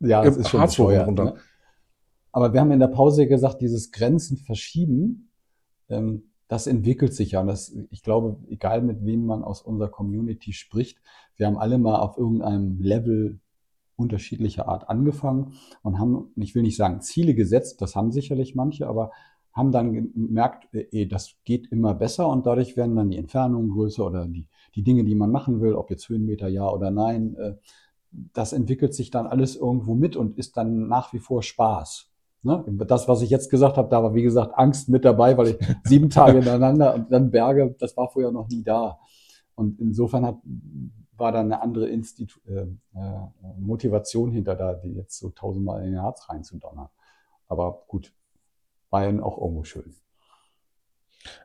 ja, das ist schon bescheuert, runter. Ne? Aber wir haben in der Pause gesagt, dieses Grenzen verschieben, ähm, das entwickelt sich ja. Und das, ich glaube, egal mit wem man aus unserer Community spricht, wir haben alle mal auf irgendeinem Level unterschiedlicher Art angefangen und haben, ich will nicht sagen Ziele gesetzt, das haben sicherlich manche, aber haben dann gemerkt, eh, das geht immer besser und dadurch werden dann die Entfernungen größer oder die, die Dinge, die man machen will, ob jetzt Höhenmeter ja oder nein, äh, das entwickelt sich dann alles irgendwo mit und ist dann nach wie vor Spaß. Ne? Das, was ich jetzt gesagt habe, da war wie gesagt Angst mit dabei, weil ich sieben Tage hintereinander und dann Berge, das war vorher noch nie da. Und insofern hat, war da eine andere Institu äh, äh, Motivation hinter da, die jetzt so tausendmal in den Herz reinzudonnern. Aber gut, war ja auch irgendwo schön.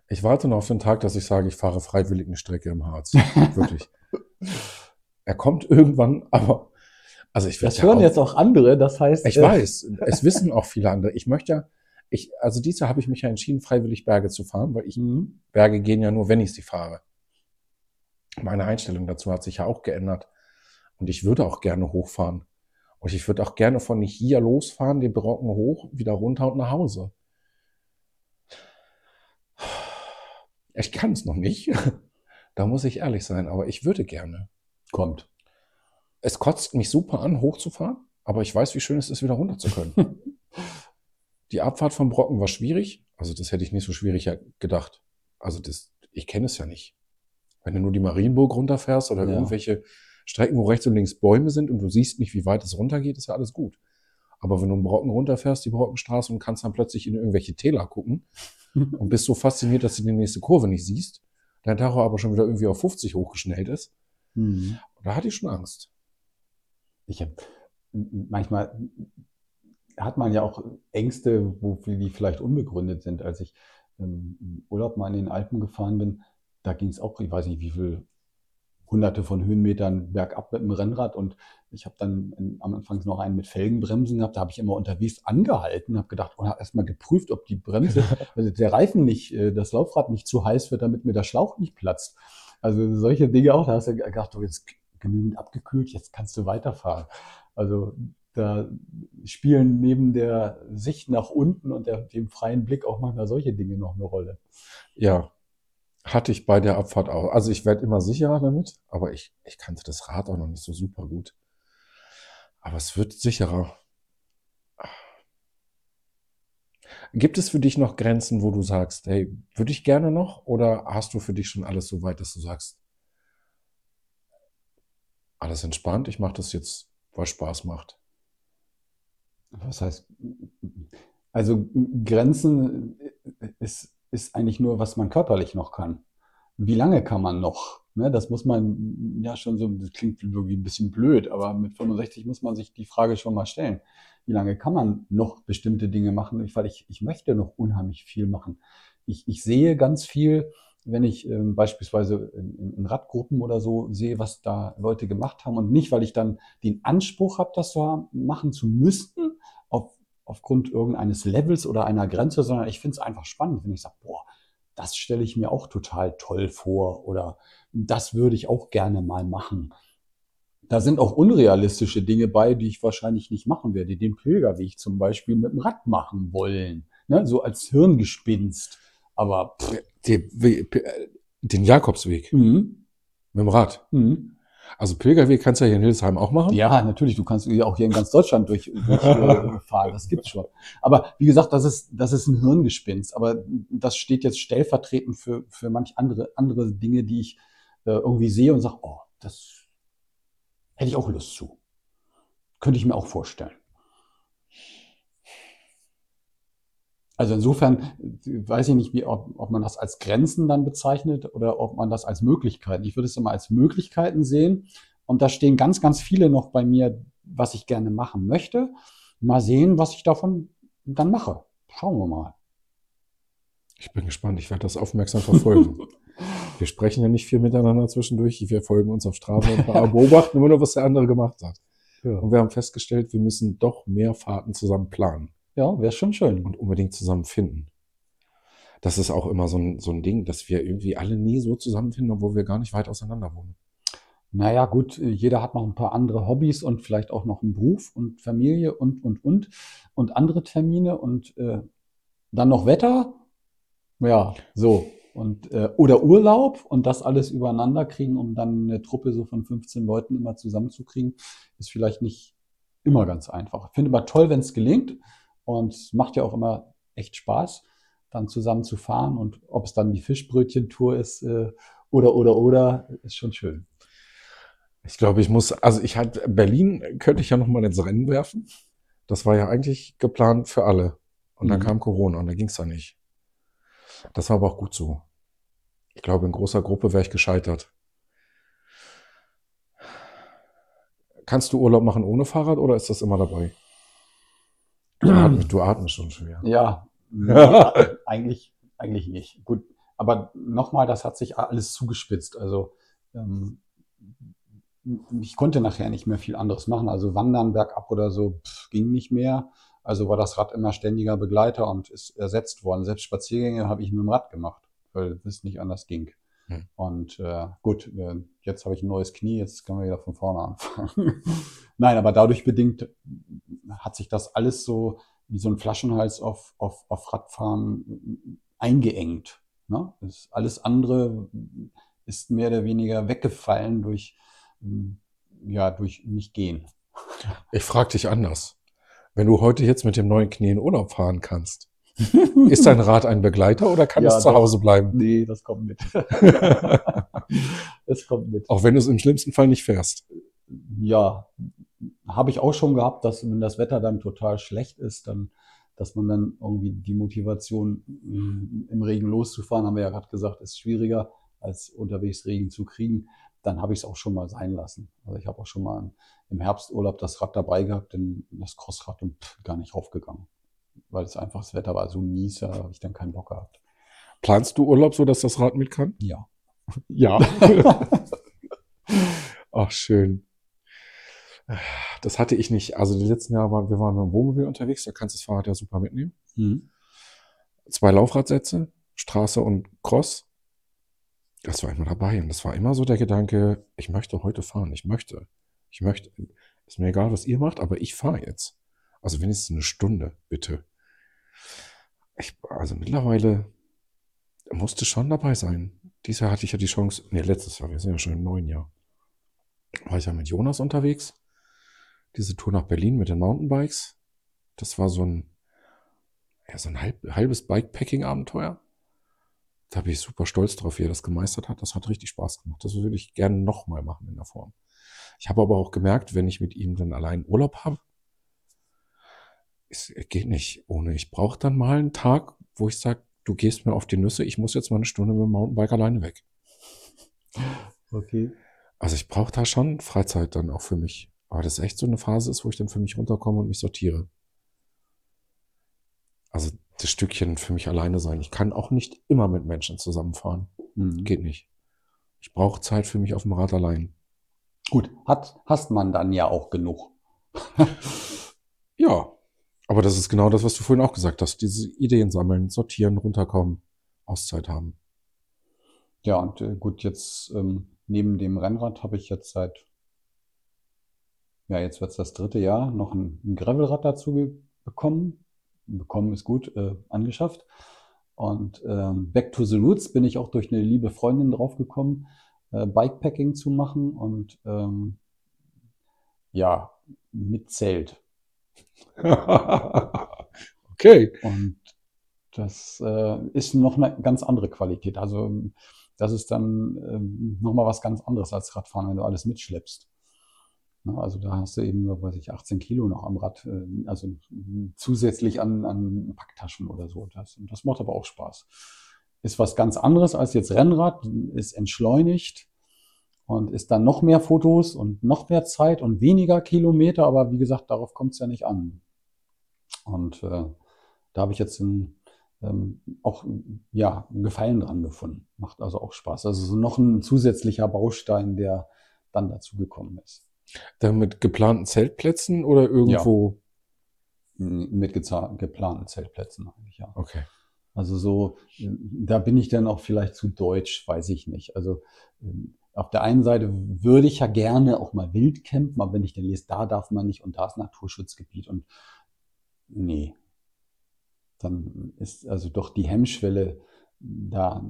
Ich warte noch auf den Tag, dass ich sage, ich fahre freiwillig eine Strecke im Harz. Wirklich. er kommt irgendwann, aber also ich Das hören auch, jetzt auch andere, das heißt. Ich äh, weiß, es wissen auch viele andere. Ich möchte ja, ich, also dieses Jahr habe ich mich ja entschieden, freiwillig Berge zu fahren, weil ich, mhm. Berge gehen ja nur, wenn ich sie fahre. Meine Einstellung dazu hat sich ja auch geändert. Und ich würde auch gerne hochfahren. Und ich würde auch gerne von hier losfahren, den Brocken hoch, wieder runter und nach Hause. Ich kann es noch nicht. Da muss ich ehrlich sein, aber ich würde gerne. Kommt es kotzt mich super an, hochzufahren, aber ich weiß, wie schön es ist, wieder runter zu können. die Abfahrt vom Brocken war schwierig. Also das hätte ich nicht so schwierig gedacht. Also das, ich kenne es ja nicht. Wenn du nur die Marienburg runterfährst oder ja. irgendwelche Strecken, wo rechts und links Bäume sind und du siehst nicht, wie weit es runtergeht, ist ja alles gut. Aber wenn du einen Brocken runterfährst, die Brockenstraße und kannst dann plötzlich in irgendwelche Täler gucken und bist so fasziniert, dass du die nächste Kurve nicht siehst, dein Tacho aber schon wieder irgendwie auf 50 hochgeschnellt ist, mhm. da hatte ich schon Angst ich habe manchmal hat man ja auch Ängste, wo die vielleicht unbegründet sind. Als ich ähm, im Urlaub mal in den Alpen gefahren bin, da ging es auch, ich weiß nicht, wie viel hunderte von Höhenmetern bergab mit dem Rennrad und ich habe dann in, am Anfang noch einen mit Felgenbremsen gehabt, da habe ich immer unterwegs angehalten, habe gedacht und habe erstmal geprüft, ob die Bremse, also der Reifen nicht, äh, das Laufrad nicht zu heiß wird, damit mir der Schlauch nicht platzt. Also solche Dinge auch, da hast du gedacht, du jetzt genügend abgekühlt, jetzt kannst du weiterfahren. Also da spielen neben der Sicht nach unten und der, dem freien Blick auch manchmal solche Dinge noch eine Rolle. Ja, hatte ich bei der Abfahrt auch. Also ich werde immer sicherer damit, aber ich, ich kannte das Rad auch noch nicht so super gut. Aber es wird sicherer. Gibt es für dich noch Grenzen, wo du sagst, hey, würde ich gerne noch? Oder hast du für dich schon alles so weit, dass du sagst, alles entspannt, ich mache das jetzt, weil Spaß macht? Was heißt, also Grenzen ist ist eigentlich nur, was man körperlich noch kann. Wie lange kann man noch? Ne, das muss man ja schon so, das klingt irgendwie ein bisschen blöd, aber mit 65 muss man sich die Frage schon mal stellen. Wie lange kann man noch bestimmte Dinge machen? Weil ich, ich möchte noch unheimlich viel machen. Ich, ich sehe ganz viel, wenn ich ähm, beispielsweise in, in, Radgruppen oder so sehe, was da Leute gemacht haben und nicht, weil ich dann den Anspruch habe, das so machen zu müssen, auf, aufgrund irgendeines Levels oder einer Grenze, sondern ich finde es einfach spannend, wenn ich sage, boah, das stelle ich mir auch total toll vor oder das würde ich auch gerne mal machen. Da sind auch unrealistische Dinge bei, die ich wahrscheinlich nicht machen werde. Den Pilgerweg zum Beispiel mit dem Rad machen wollen, ne? so als Hirngespinst. Aber pff. den Jakobsweg mhm. mit dem Rad. Mhm. Also Pilgerweg kannst du ja hier in Hildesheim auch machen? Ja, natürlich. Du kannst ja auch hier in ganz Deutschland durch, durchfahren. das gibt's schon. Aber wie gesagt, das ist, das ist ein Hirngespinst. Aber das steht jetzt stellvertretend für, für manch andere, andere Dinge, die ich äh, irgendwie sehe und sage, oh, das hätte ich auch Lust zu. Könnte ich mir auch vorstellen. Also insofern weiß ich nicht, wie, ob, ob man das als Grenzen dann bezeichnet oder ob man das als Möglichkeiten. Ich würde es immer als Möglichkeiten sehen. Und da stehen ganz, ganz viele noch bei mir, was ich gerne machen möchte. Mal sehen, was ich davon dann mache. Schauen wir mal. Ich bin gespannt. Ich werde das aufmerksam verfolgen. wir sprechen ja nicht viel miteinander zwischendurch. Wir folgen uns auf Strava und beobachten immer nur, was der andere gemacht hat. Ja. Und wir haben festgestellt, wir müssen doch mehr Fahrten zusammen planen. Ja, wäre schon schön. Und unbedingt zusammen finden. Das ist auch immer so ein, so ein Ding, dass wir irgendwie alle nie so zusammenfinden, obwohl wir gar nicht weit auseinander wohnen. Naja, gut, jeder hat noch ein paar andere Hobbys und vielleicht auch noch einen Beruf und Familie und, und, und, und andere Termine und äh, dann noch Wetter. Ja, so. Und, äh, oder Urlaub und das alles übereinander kriegen, um dann eine Truppe so von 15 Leuten immer zusammenzukriegen, ist vielleicht nicht immer ganz einfach. Ich finde aber toll, wenn es gelingt. Und es macht ja auch immer echt Spaß, dann zusammen zu fahren. Und ob es dann die Fischbrötchen-Tour ist äh, oder, oder, oder, ist schon schön. Ich glaube, ich muss, also ich hatte, Berlin könnte ich ja nochmal ins Rennen werfen. Das war ja eigentlich geplant für alle. Und dann mhm. kam Corona und da ging es da nicht. Das war aber auch gut so. Ich glaube, in großer Gruppe wäre ich gescheitert. Kannst du Urlaub machen ohne Fahrrad oder ist das immer dabei? Du atmest, du atmest schon schwer. Ja, eigentlich, eigentlich nicht. Gut, aber nochmal, das hat sich alles zugespitzt. Also ähm, ich konnte nachher nicht mehr viel anderes machen. Also wandern bergab oder so pff, ging nicht mehr. Also war das Rad immer ständiger Begleiter und ist ersetzt worden. Selbst Spaziergänge habe ich mit dem Rad gemacht, weil es nicht anders ging. Hm. Und äh, gut, äh, jetzt habe ich ein neues Knie, jetzt können wir wieder von vorne anfangen. Nein, aber dadurch bedingt hat sich das alles so wie so ein Flaschenhals auf, auf, auf Radfahren eingeengt. Ne? Das alles andere ist mehr oder weniger weggefallen durch, ja, durch nicht gehen. Ich frage dich anders. Wenn du heute jetzt mit dem neuen Knie in Urlaub fahren kannst, ist dein Rad ein Begleiter oder kann ja, es zu. Hause bleiben? Nee, das kommt mit. das kommt mit. Auch wenn du es im schlimmsten Fall nicht fährst. Ja, habe ich auch schon gehabt, dass wenn das Wetter dann total schlecht ist, dann, dass man dann irgendwie die Motivation mm, im Regen loszufahren, haben wir ja gerade gesagt, ist schwieriger als unterwegs Regen zu kriegen. Dann habe ich es auch schon mal sein lassen. Also ich habe auch schon mal im Herbsturlaub das Rad dabei gehabt, denn das Crossrad und pff, gar nicht aufgegangen. Weil es einfach das Wetter war so mies, da habe ich dann keinen Bock gehabt. Planst du Urlaub so, dass das Rad mit kann? Ja. Ja. Ach, schön. Das hatte ich nicht. Also die letzten Jahre waren wir waren mit dem Wohnmobil unterwegs, da kannst du das Fahrrad ja super mitnehmen. Mhm. Zwei Laufradsätze, Straße und Cross. Das war immer dabei. Und das war immer so der Gedanke, ich möchte heute fahren. Ich möchte. Ich möchte. Ist mir egal, was ihr macht, aber ich fahre jetzt. Also wenigstens eine Stunde, bitte. Ich, also mittlerweile musste schon dabei sein. Dieses Jahr hatte ich ja die Chance, nee, letztes Jahr, wir sind ja schon im neuen Jahr, war ich ja mit Jonas unterwegs. Diese Tour nach Berlin mit den Mountainbikes. Das war so ein, ja, so ein halb, halbes Bikepacking-Abenteuer. Da bin ich super stolz drauf, wie er das gemeistert hat. Das hat richtig Spaß gemacht. Das würde ich gerne nochmal machen in der Form. Ich habe aber auch gemerkt, wenn ich mit ihm dann allein Urlaub habe, es geht nicht ohne. Ich brauche dann mal einen Tag, wo ich sage, du gehst mir auf die Nüsse, ich muss jetzt mal eine Stunde mit dem Mountainbike alleine weg. Okay. Also ich brauche da schon Freizeit dann auch für mich. Aber das echt so eine Phase ist, wo ich dann für mich runterkomme und mich sortiere. Also das Stückchen für mich alleine sein. Ich kann auch nicht immer mit Menschen zusammenfahren. Mhm. Geht nicht. Ich brauche Zeit für mich auf dem Rad allein. Gut, hat, hast man dann ja auch genug. Ja, aber das ist genau das, was du vorhin auch gesagt hast. Diese Ideen sammeln, sortieren, runterkommen, Auszeit haben. Ja, und äh, gut, jetzt ähm, neben dem Rennrad habe ich jetzt seit, ja, jetzt wird es das dritte Jahr, noch ein, ein Gravelrad dazu bekommen. Bekommen ist gut, äh, angeschafft. Und ähm, Back to the Roots bin ich auch durch eine liebe Freundin draufgekommen, äh, Bikepacking zu machen und ähm, ja, mit Zelt. okay. Und das äh, ist noch eine ganz andere Qualität. Also das ist dann ähm, nochmal was ganz anderes als Radfahren, wenn du alles mitschleppst. Na, also da hast du eben, weiß ich, 18 Kilo noch am Rad, äh, also zusätzlich an, an Packtaschen oder so. Das, das macht aber auch Spaß. Ist was ganz anderes als jetzt Rennrad, ist entschleunigt und ist dann noch mehr Fotos und noch mehr Zeit und weniger Kilometer, aber wie gesagt, darauf kommt es ja nicht an. Und äh, da habe ich jetzt ein, ähm, auch ja, einen Gefallen dran gefunden. Macht also auch Spaß. Also so noch ein zusätzlicher Baustein, der dann dazu gekommen ist. Dann mit geplanten Zeltplätzen oder irgendwo? Mit geza- geplanten Zeltplätzen eigentlich, ja. Okay. Also so, äh, da bin ich dann auch vielleicht zu deutsch, weiß ich nicht. Also ähm, auf der einen Seite würde ich ja gerne auch mal wild campen, aber wenn ich dann lese, da darf man nicht und da ist Naturschutzgebiet und nee, dann ist also doch die Hemmschwelle da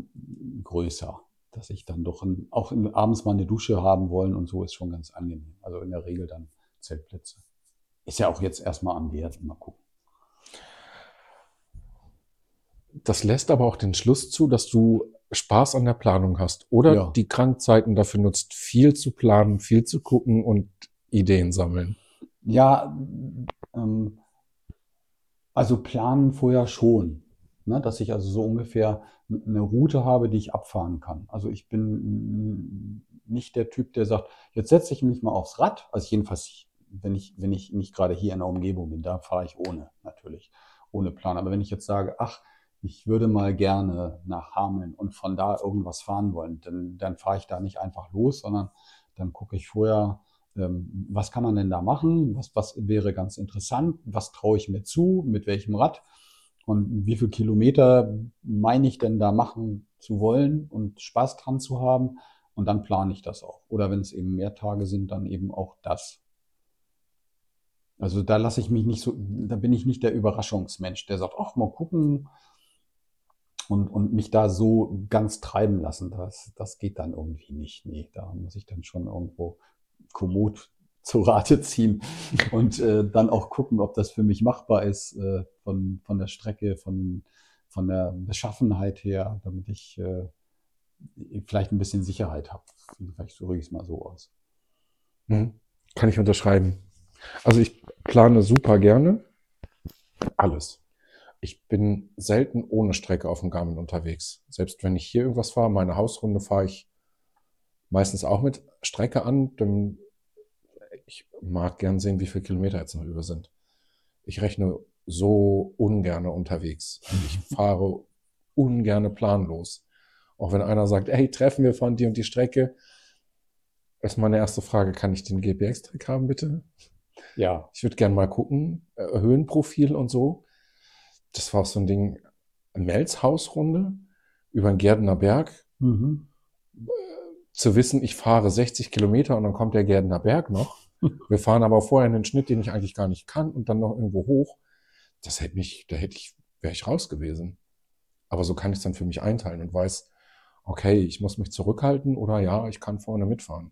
größer, dass ich dann doch ein, auch abends mal eine Dusche haben wollen und so ist schon ganz angenehm. Also in der Regel dann Zeltplätze. Ist ja auch jetzt erstmal am Wert, mal gucken. Das lässt aber auch den Schluss zu, dass du Spaß an der Planung hast oder Ja. die Krankzeiten dafür nutzt, viel zu planen, viel zu gucken und Ideen sammeln. Ja, ähm, also planen vorher schon, ne, dass ich also so ungefähr eine Route habe, die ich abfahren kann. Also ich bin nicht der Typ, der sagt, jetzt setze ich mich mal aufs Rad. Also jedenfalls, wenn ich, wenn ich nicht gerade hier in der Umgebung bin, da fahre ich ohne, natürlich, ohne Plan. Aber wenn ich jetzt sage, ach, ich würde mal gerne nach Hameln und von da irgendwas fahren wollen, dann, dann fahre ich da nicht einfach los, sondern dann gucke ich vorher, ähm, was kann man denn da machen? Was, was wäre ganz interessant? Was traue ich mir zu? Mit welchem Rad? Und wie viele Kilometer meine ich denn da machen zu wollen und Spaß dran zu haben? Und dann plane ich das auch. Oder wenn es eben mehr Tage sind, dann eben auch das. Also da lasse ich mich nicht so, da bin ich nicht der Überraschungsmensch, der sagt, ach, mal gucken und, und mich da so ganz treiben lassen. Das, das geht dann irgendwie nicht. Nee, da muss ich dann schon irgendwo kommod zu Rate ziehen und äh, dann auch gucken, ob das für mich machbar ist äh, von, von der Strecke, von, von der Beschaffenheit her, damit ich äh, vielleicht ein bisschen Sicherheit habe. Vielleicht drücke ich es mal so aus. Mhm. Kann ich unterschreiben. Also ich plane super gerne alles. Ich bin selten ohne Strecke auf dem Garmin unterwegs. Selbst wenn ich hier irgendwas fahre, meine Hausrunde fahre ich meistens auch mit Strecke an. Denn ich mag gern sehen, wie viele Kilometer jetzt noch über sind. Ich rechne so ungerne unterwegs. Ich fahre ungerne planlos. Auch wenn einer sagt, hey, treffen wir von dir und die Strecke, ist meine erste Frage, kann ich den GPX-Track haben, bitte? Ja. Ich würde gerne mal gucken, äh, Höhenprofil und so. Das war auch so ein Ding, Melzhausrunde über den Gärdener Berg. Mhm. Zu wissen, ich fahre 60 Kilometer und dann kommt der Gärdener Berg noch. Wir fahren aber vorher einen Schnitt, den ich eigentlich gar nicht kann und dann noch irgendwo hoch. Das hätte mich, da hätte ich, wäre ich raus gewesen. Aber so kann ich es dann für mich einteilen und weiß, okay, ich muss mich zurückhalten oder ja, ich kann vorne mitfahren.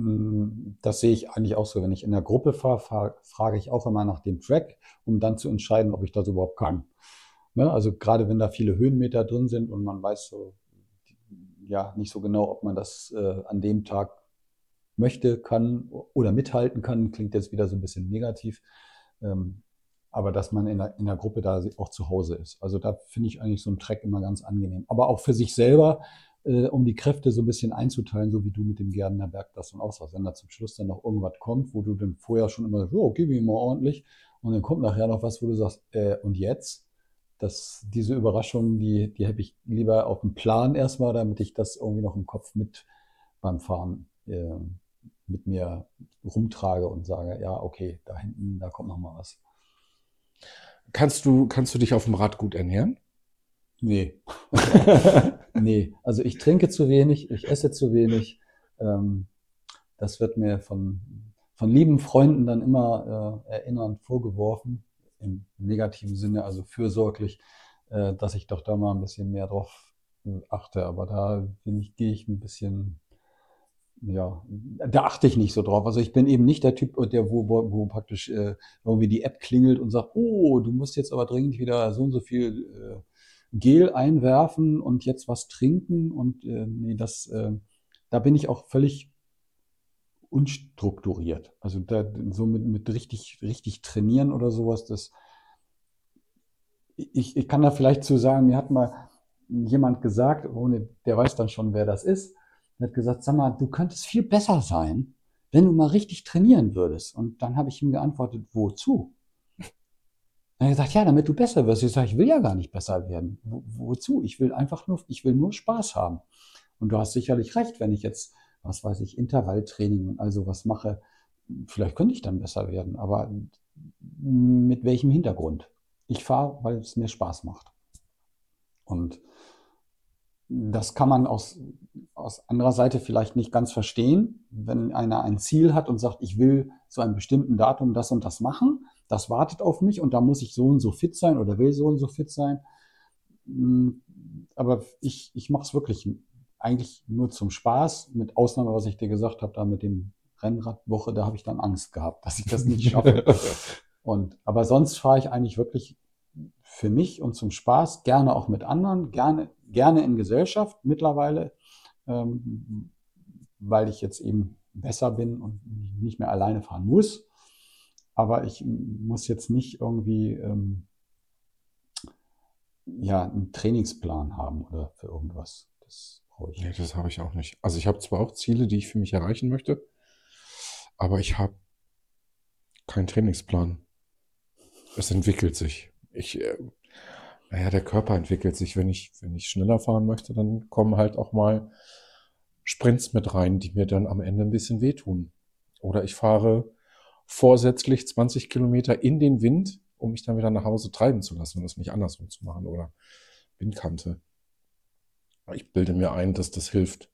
Mm, Das sehe ich eigentlich auch so. Wenn ich in der Gruppe fahre, fahr- frage ich auch immer nach dem Track, um dann zu entscheiden, ob ich das überhaupt kann. Ne? Also gerade wenn da viele Höhenmeter drin sind und man weiß so, ja, nicht so genau, ob man das äh, an dem Tag möchte, kann oder mithalten kann, klingt jetzt wieder so ein bisschen negativ. Ähm, aber dass man in der, in der Gruppe da auch zu Hause ist. Also da finde ich eigentlich so einen Track immer ganz angenehm. Aber auch für sich selber, äh, um die Kräfte so ein bisschen einzuteilen, so wie du mit dem Gärdener Berg das dann aussahst. Wenn da zum Schluss dann noch irgendwas kommt, wo du dann vorher schon immer sagst, oh, gib ihm mal ordentlich. Und dann kommt nachher noch was, wo du sagst, äh, und jetzt? Das, diese Überraschung, die, die habe ich lieber auf dem Plan erstmal, damit ich das irgendwie noch im Kopf mit beim Fahren äh, mit mir rumtrage und sage, ja, okay, da hinten, da kommt noch mal was. Kannst du, kannst du dich auf dem Rad gut ernähren? Nee. Nee, also ich trinke zu wenig, ich esse zu wenig. Ähm, das wird mir von, von lieben Freunden dann immer äh, erinnernd vorgeworfen, im negativen Sinne, also fürsorglich, äh, dass ich doch da mal ein bisschen mehr drauf äh, achte. Aber da bin ich, gehe ich ein bisschen, ja, da achte ich nicht so drauf. Also ich bin eben nicht der Typ, der, wo, wo, wo praktisch äh, irgendwie die App klingelt und sagt, oh, du musst jetzt aber dringend wieder so und so viel äh, Gel einwerfen und jetzt was trinken und äh, nee, das, äh, da bin ich auch völlig unstrukturiert. Also da so mit, mit richtig, richtig trainieren oder sowas, das ich, ich kann da vielleicht zu sagen, mir hat mal jemand gesagt, ohne, der weiß dann schon, wer das ist, hat gesagt, sag mal, du könntest viel besser sein, wenn du mal richtig trainieren würdest. Und dann habe ich ihm geantwortet, wozu? Dann hat er gesagt, ja, damit du besser wirst. Ich sage, ich will ja gar nicht besser werden. Wo, wozu? Ich will einfach nur, ich will nur Spaß haben. Und du hast sicherlich recht, wenn ich jetzt, was weiß ich, Intervalltraining und all sowas mache, vielleicht könnte ich dann besser werden. Aber mit welchem Hintergrund? Ich fahre, weil es mir Spaß macht. Und das kann man aus, aus anderer Seite vielleicht nicht ganz verstehen, wenn einer ein Ziel hat und sagt, ich will zu einem bestimmten Datum das und das machen, das wartet auf mich und da muss ich so und so fit sein oder will so und so fit sein. Aber ich, ich mache es wirklich eigentlich nur zum Spaß, mit Ausnahme, was ich dir gesagt habe, da mit dem Rennradwoche, da habe ich dann Angst gehabt, dass ich das nicht schaffe. Und, aber sonst fahre ich eigentlich wirklich für mich und zum Spaß, gerne auch mit anderen, gerne, gerne in Gesellschaft mittlerweile, ähm, weil ich jetzt eben besser bin und nicht mehr alleine fahren muss. Aber ich muss jetzt nicht irgendwie ähm, ja, einen Trainingsplan haben oder für irgendwas. Das brauche ich Nee, das habe ich auch nicht. Also ich habe zwar auch Ziele, die ich für mich erreichen möchte, aber ich habe keinen Trainingsplan. Es entwickelt sich. Ich, äh, naja, der Körper entwickelt sich. Wenn ich, wenn ich schneller fahren möchte, dann kommen halt auch mal Sprints mit rein, die mir dann am Ende ein bisschen wehtun. Oder ich fahre vorsätzlich 20 Kilometer in den Wind, um mich dann wieder nach Hause treiben zu lassen und das nicht andersrum zu machen. Oder Windkante. Ich bilde mir ein, dass das hilft.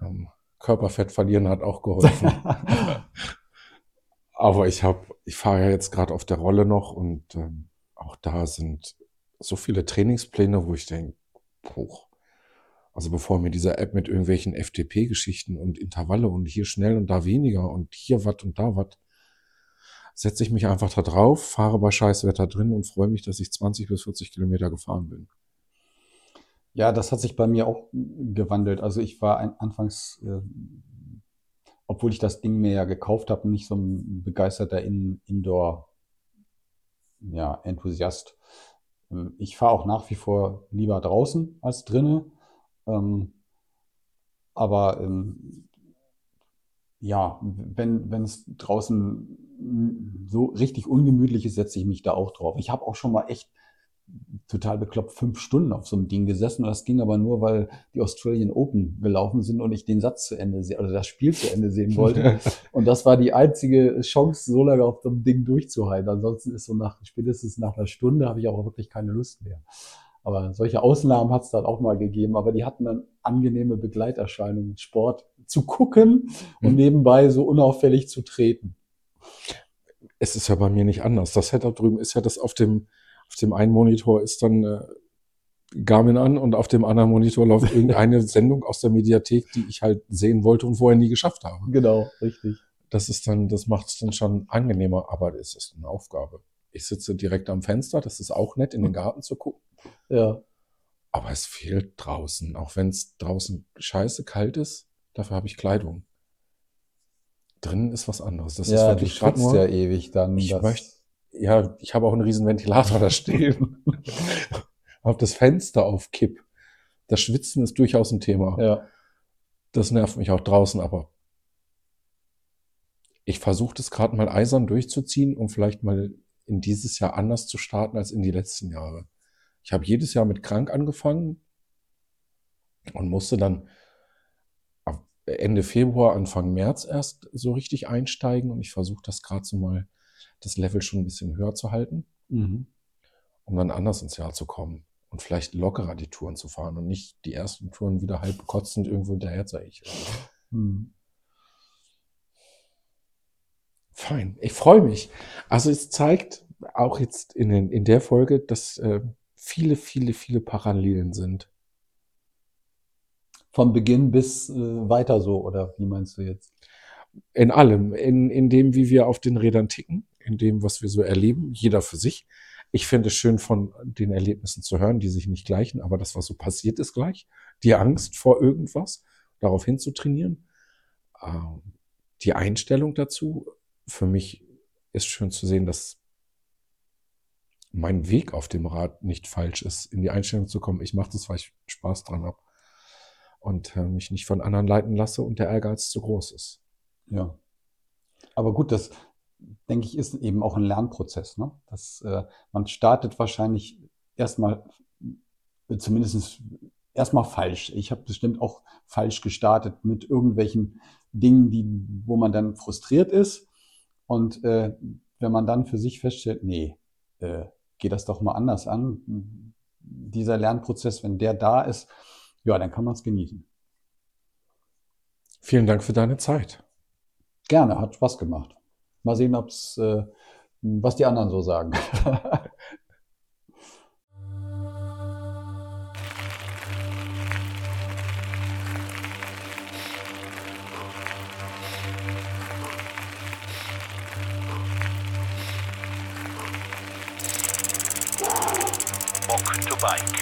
Ähm, Körperfett verlieren hat auch geholfen. Aber ich habe, ich fahre ja jetzt gerade auf der Rolle noch und ähm, auch da sind so viele Trainingspläne, wo ich denke, hoch. Also bevor mir diese App mit irgendwelchen FTP-Geschichten und Intervalle und hier schnell und da weniger und hier was und da was, setze ich mich einfach da drauf, fahre bei Scheißwetter drin und freue mich, dass ich 20 bis 40 Kilometer gefahren bin. Ja, das hat sich bei mir auch gewandelt. Also ich war ein, anfangs, äh, obwohl ich das Ding mir ja gekauft habe, nicht so ein begeisterter In Indoor, ja. Ähm, Ich fahre auch nach wie vor lieber draußen als drinne. Ähm, aber ähm, ja, wenn wenn es draußen so richtig ungemütlich ist, setze ich mich da auch drauf. Ich habe auch schon mal echt total bekloppt fünf Stunden auf so einem Ding gesessen. Und das ging aber nur, weil die Australian Open gelaufen sind und ich den Satz zu Ende sehen, oder das Spiel zu Ende sehen wollte. und das war die einzige Chance, so lange auf dem Ding durchzuhalten. Ansonsten ist so nach, spätestens nach einer Stunde habe ich auch wirklich keine Lust mehr. Aber solche Ausnahmen hat es dann auch mal gegeben, aber die hatten dann angenehme Begleiterscheinungen, Sport zu gucken und Mhm. nebenbei so unauffällig zu treten. Es ist ja bei mir nicht anders. Das Setup drüben ist ja das auf dem, auf dem einen Monitor ist dann äh, Garmin an und auf dem anderen Monitor läuft irgendeine Sendung aus der Mediathek, die ich halt sehen wollte und vorher nie geschafft habe. Genau, richtig. Das ist dann, das macht es dann schon angenehmer, aber es ist eine Aufgabe. Ich sitze direkt am Fenster, das ist auch nett, in den Garten zu gucken. Ja, Aber es fehlt draußen, auch wenn es draußen scheiße kalt ist, dafür habe ich Kleidung. Drinnen ist was anderes. Das ist ja du wirklich gerade nur. ja ewig dann. Ich möchte, ja, ich habe auch einen riesen Ventilator da stehen. habe das Fenster auf Kipp. Das Schwitzen ist durchaus ein Thema. Ja, Das nervt mich auch draußen, aber ich versuche das gerade mal eisern durchzuziehen, um vielleicht mal in dieses Jahr anders zu starten als in die letzten Jahre. Ich habe jedes Jahr mit krank angefangen und musste dann Ende Februar, Anfang März erst so richtig einsteigen und ich versuche das gerade so mal das Level schon ein bisschen höher zu halten, mhm. um dann anders ins Jahr zu kommen und vielleicht lockerer die Touren zu fahren und nicht die ersten Touren wieder halb kotzend irgendwo hinterher zu ich. Mhm. Fein, ich freue mich. Also es zeigt auch jetzt in, den, in der Folge, dass äh, viele, viele, viele Parallelen sind. Von Beginn bis äh, weiter so, oder wie meinst du jetzt? In allem, in, in dem, wie wir auf den Rädern ticken, in dem, was wir so erleben, jeder für sich. Ich finde es schön, von den Erlebnissen zu hören, die sich nicht gleichen, aber das, was so passiert, ist gleich. Die Angst vor irgendwas, darauf hinzutrainieren. Ähm, die Einstellung dazu, für mich ist schön zu sehen, dass mein Weg auf dem Rad nicht falsch ist, in die Einstellung zu kommen. Ich mache das, weil ich Spaß dran habe und äh, mich nicht von anderen leiten lasse und der Ehrgeiz zu groß ist. Ja. Aber gut, das denke ich ist eben auch ein Lernprozess. Ne? Das, äh, man startet wahrscheinlich erstmal, äh, zumindest erstmal falsch. Ich habe bestimmt auch falsch gestartet mit irgendwelchen Dingen, die, wo man dann frustriert ist. Und äh, wenn man dann für sich feststellt, nee, äh, geht das doch mal anders an. Dieser Lernprozess, wenn der da ist, ja, dann kann man es genießen. Vielen Dank für deine Zeit. Gerne, hat Spaß gemacht. Mal sehen, ob's, äh, was die anderen so sagen. bike.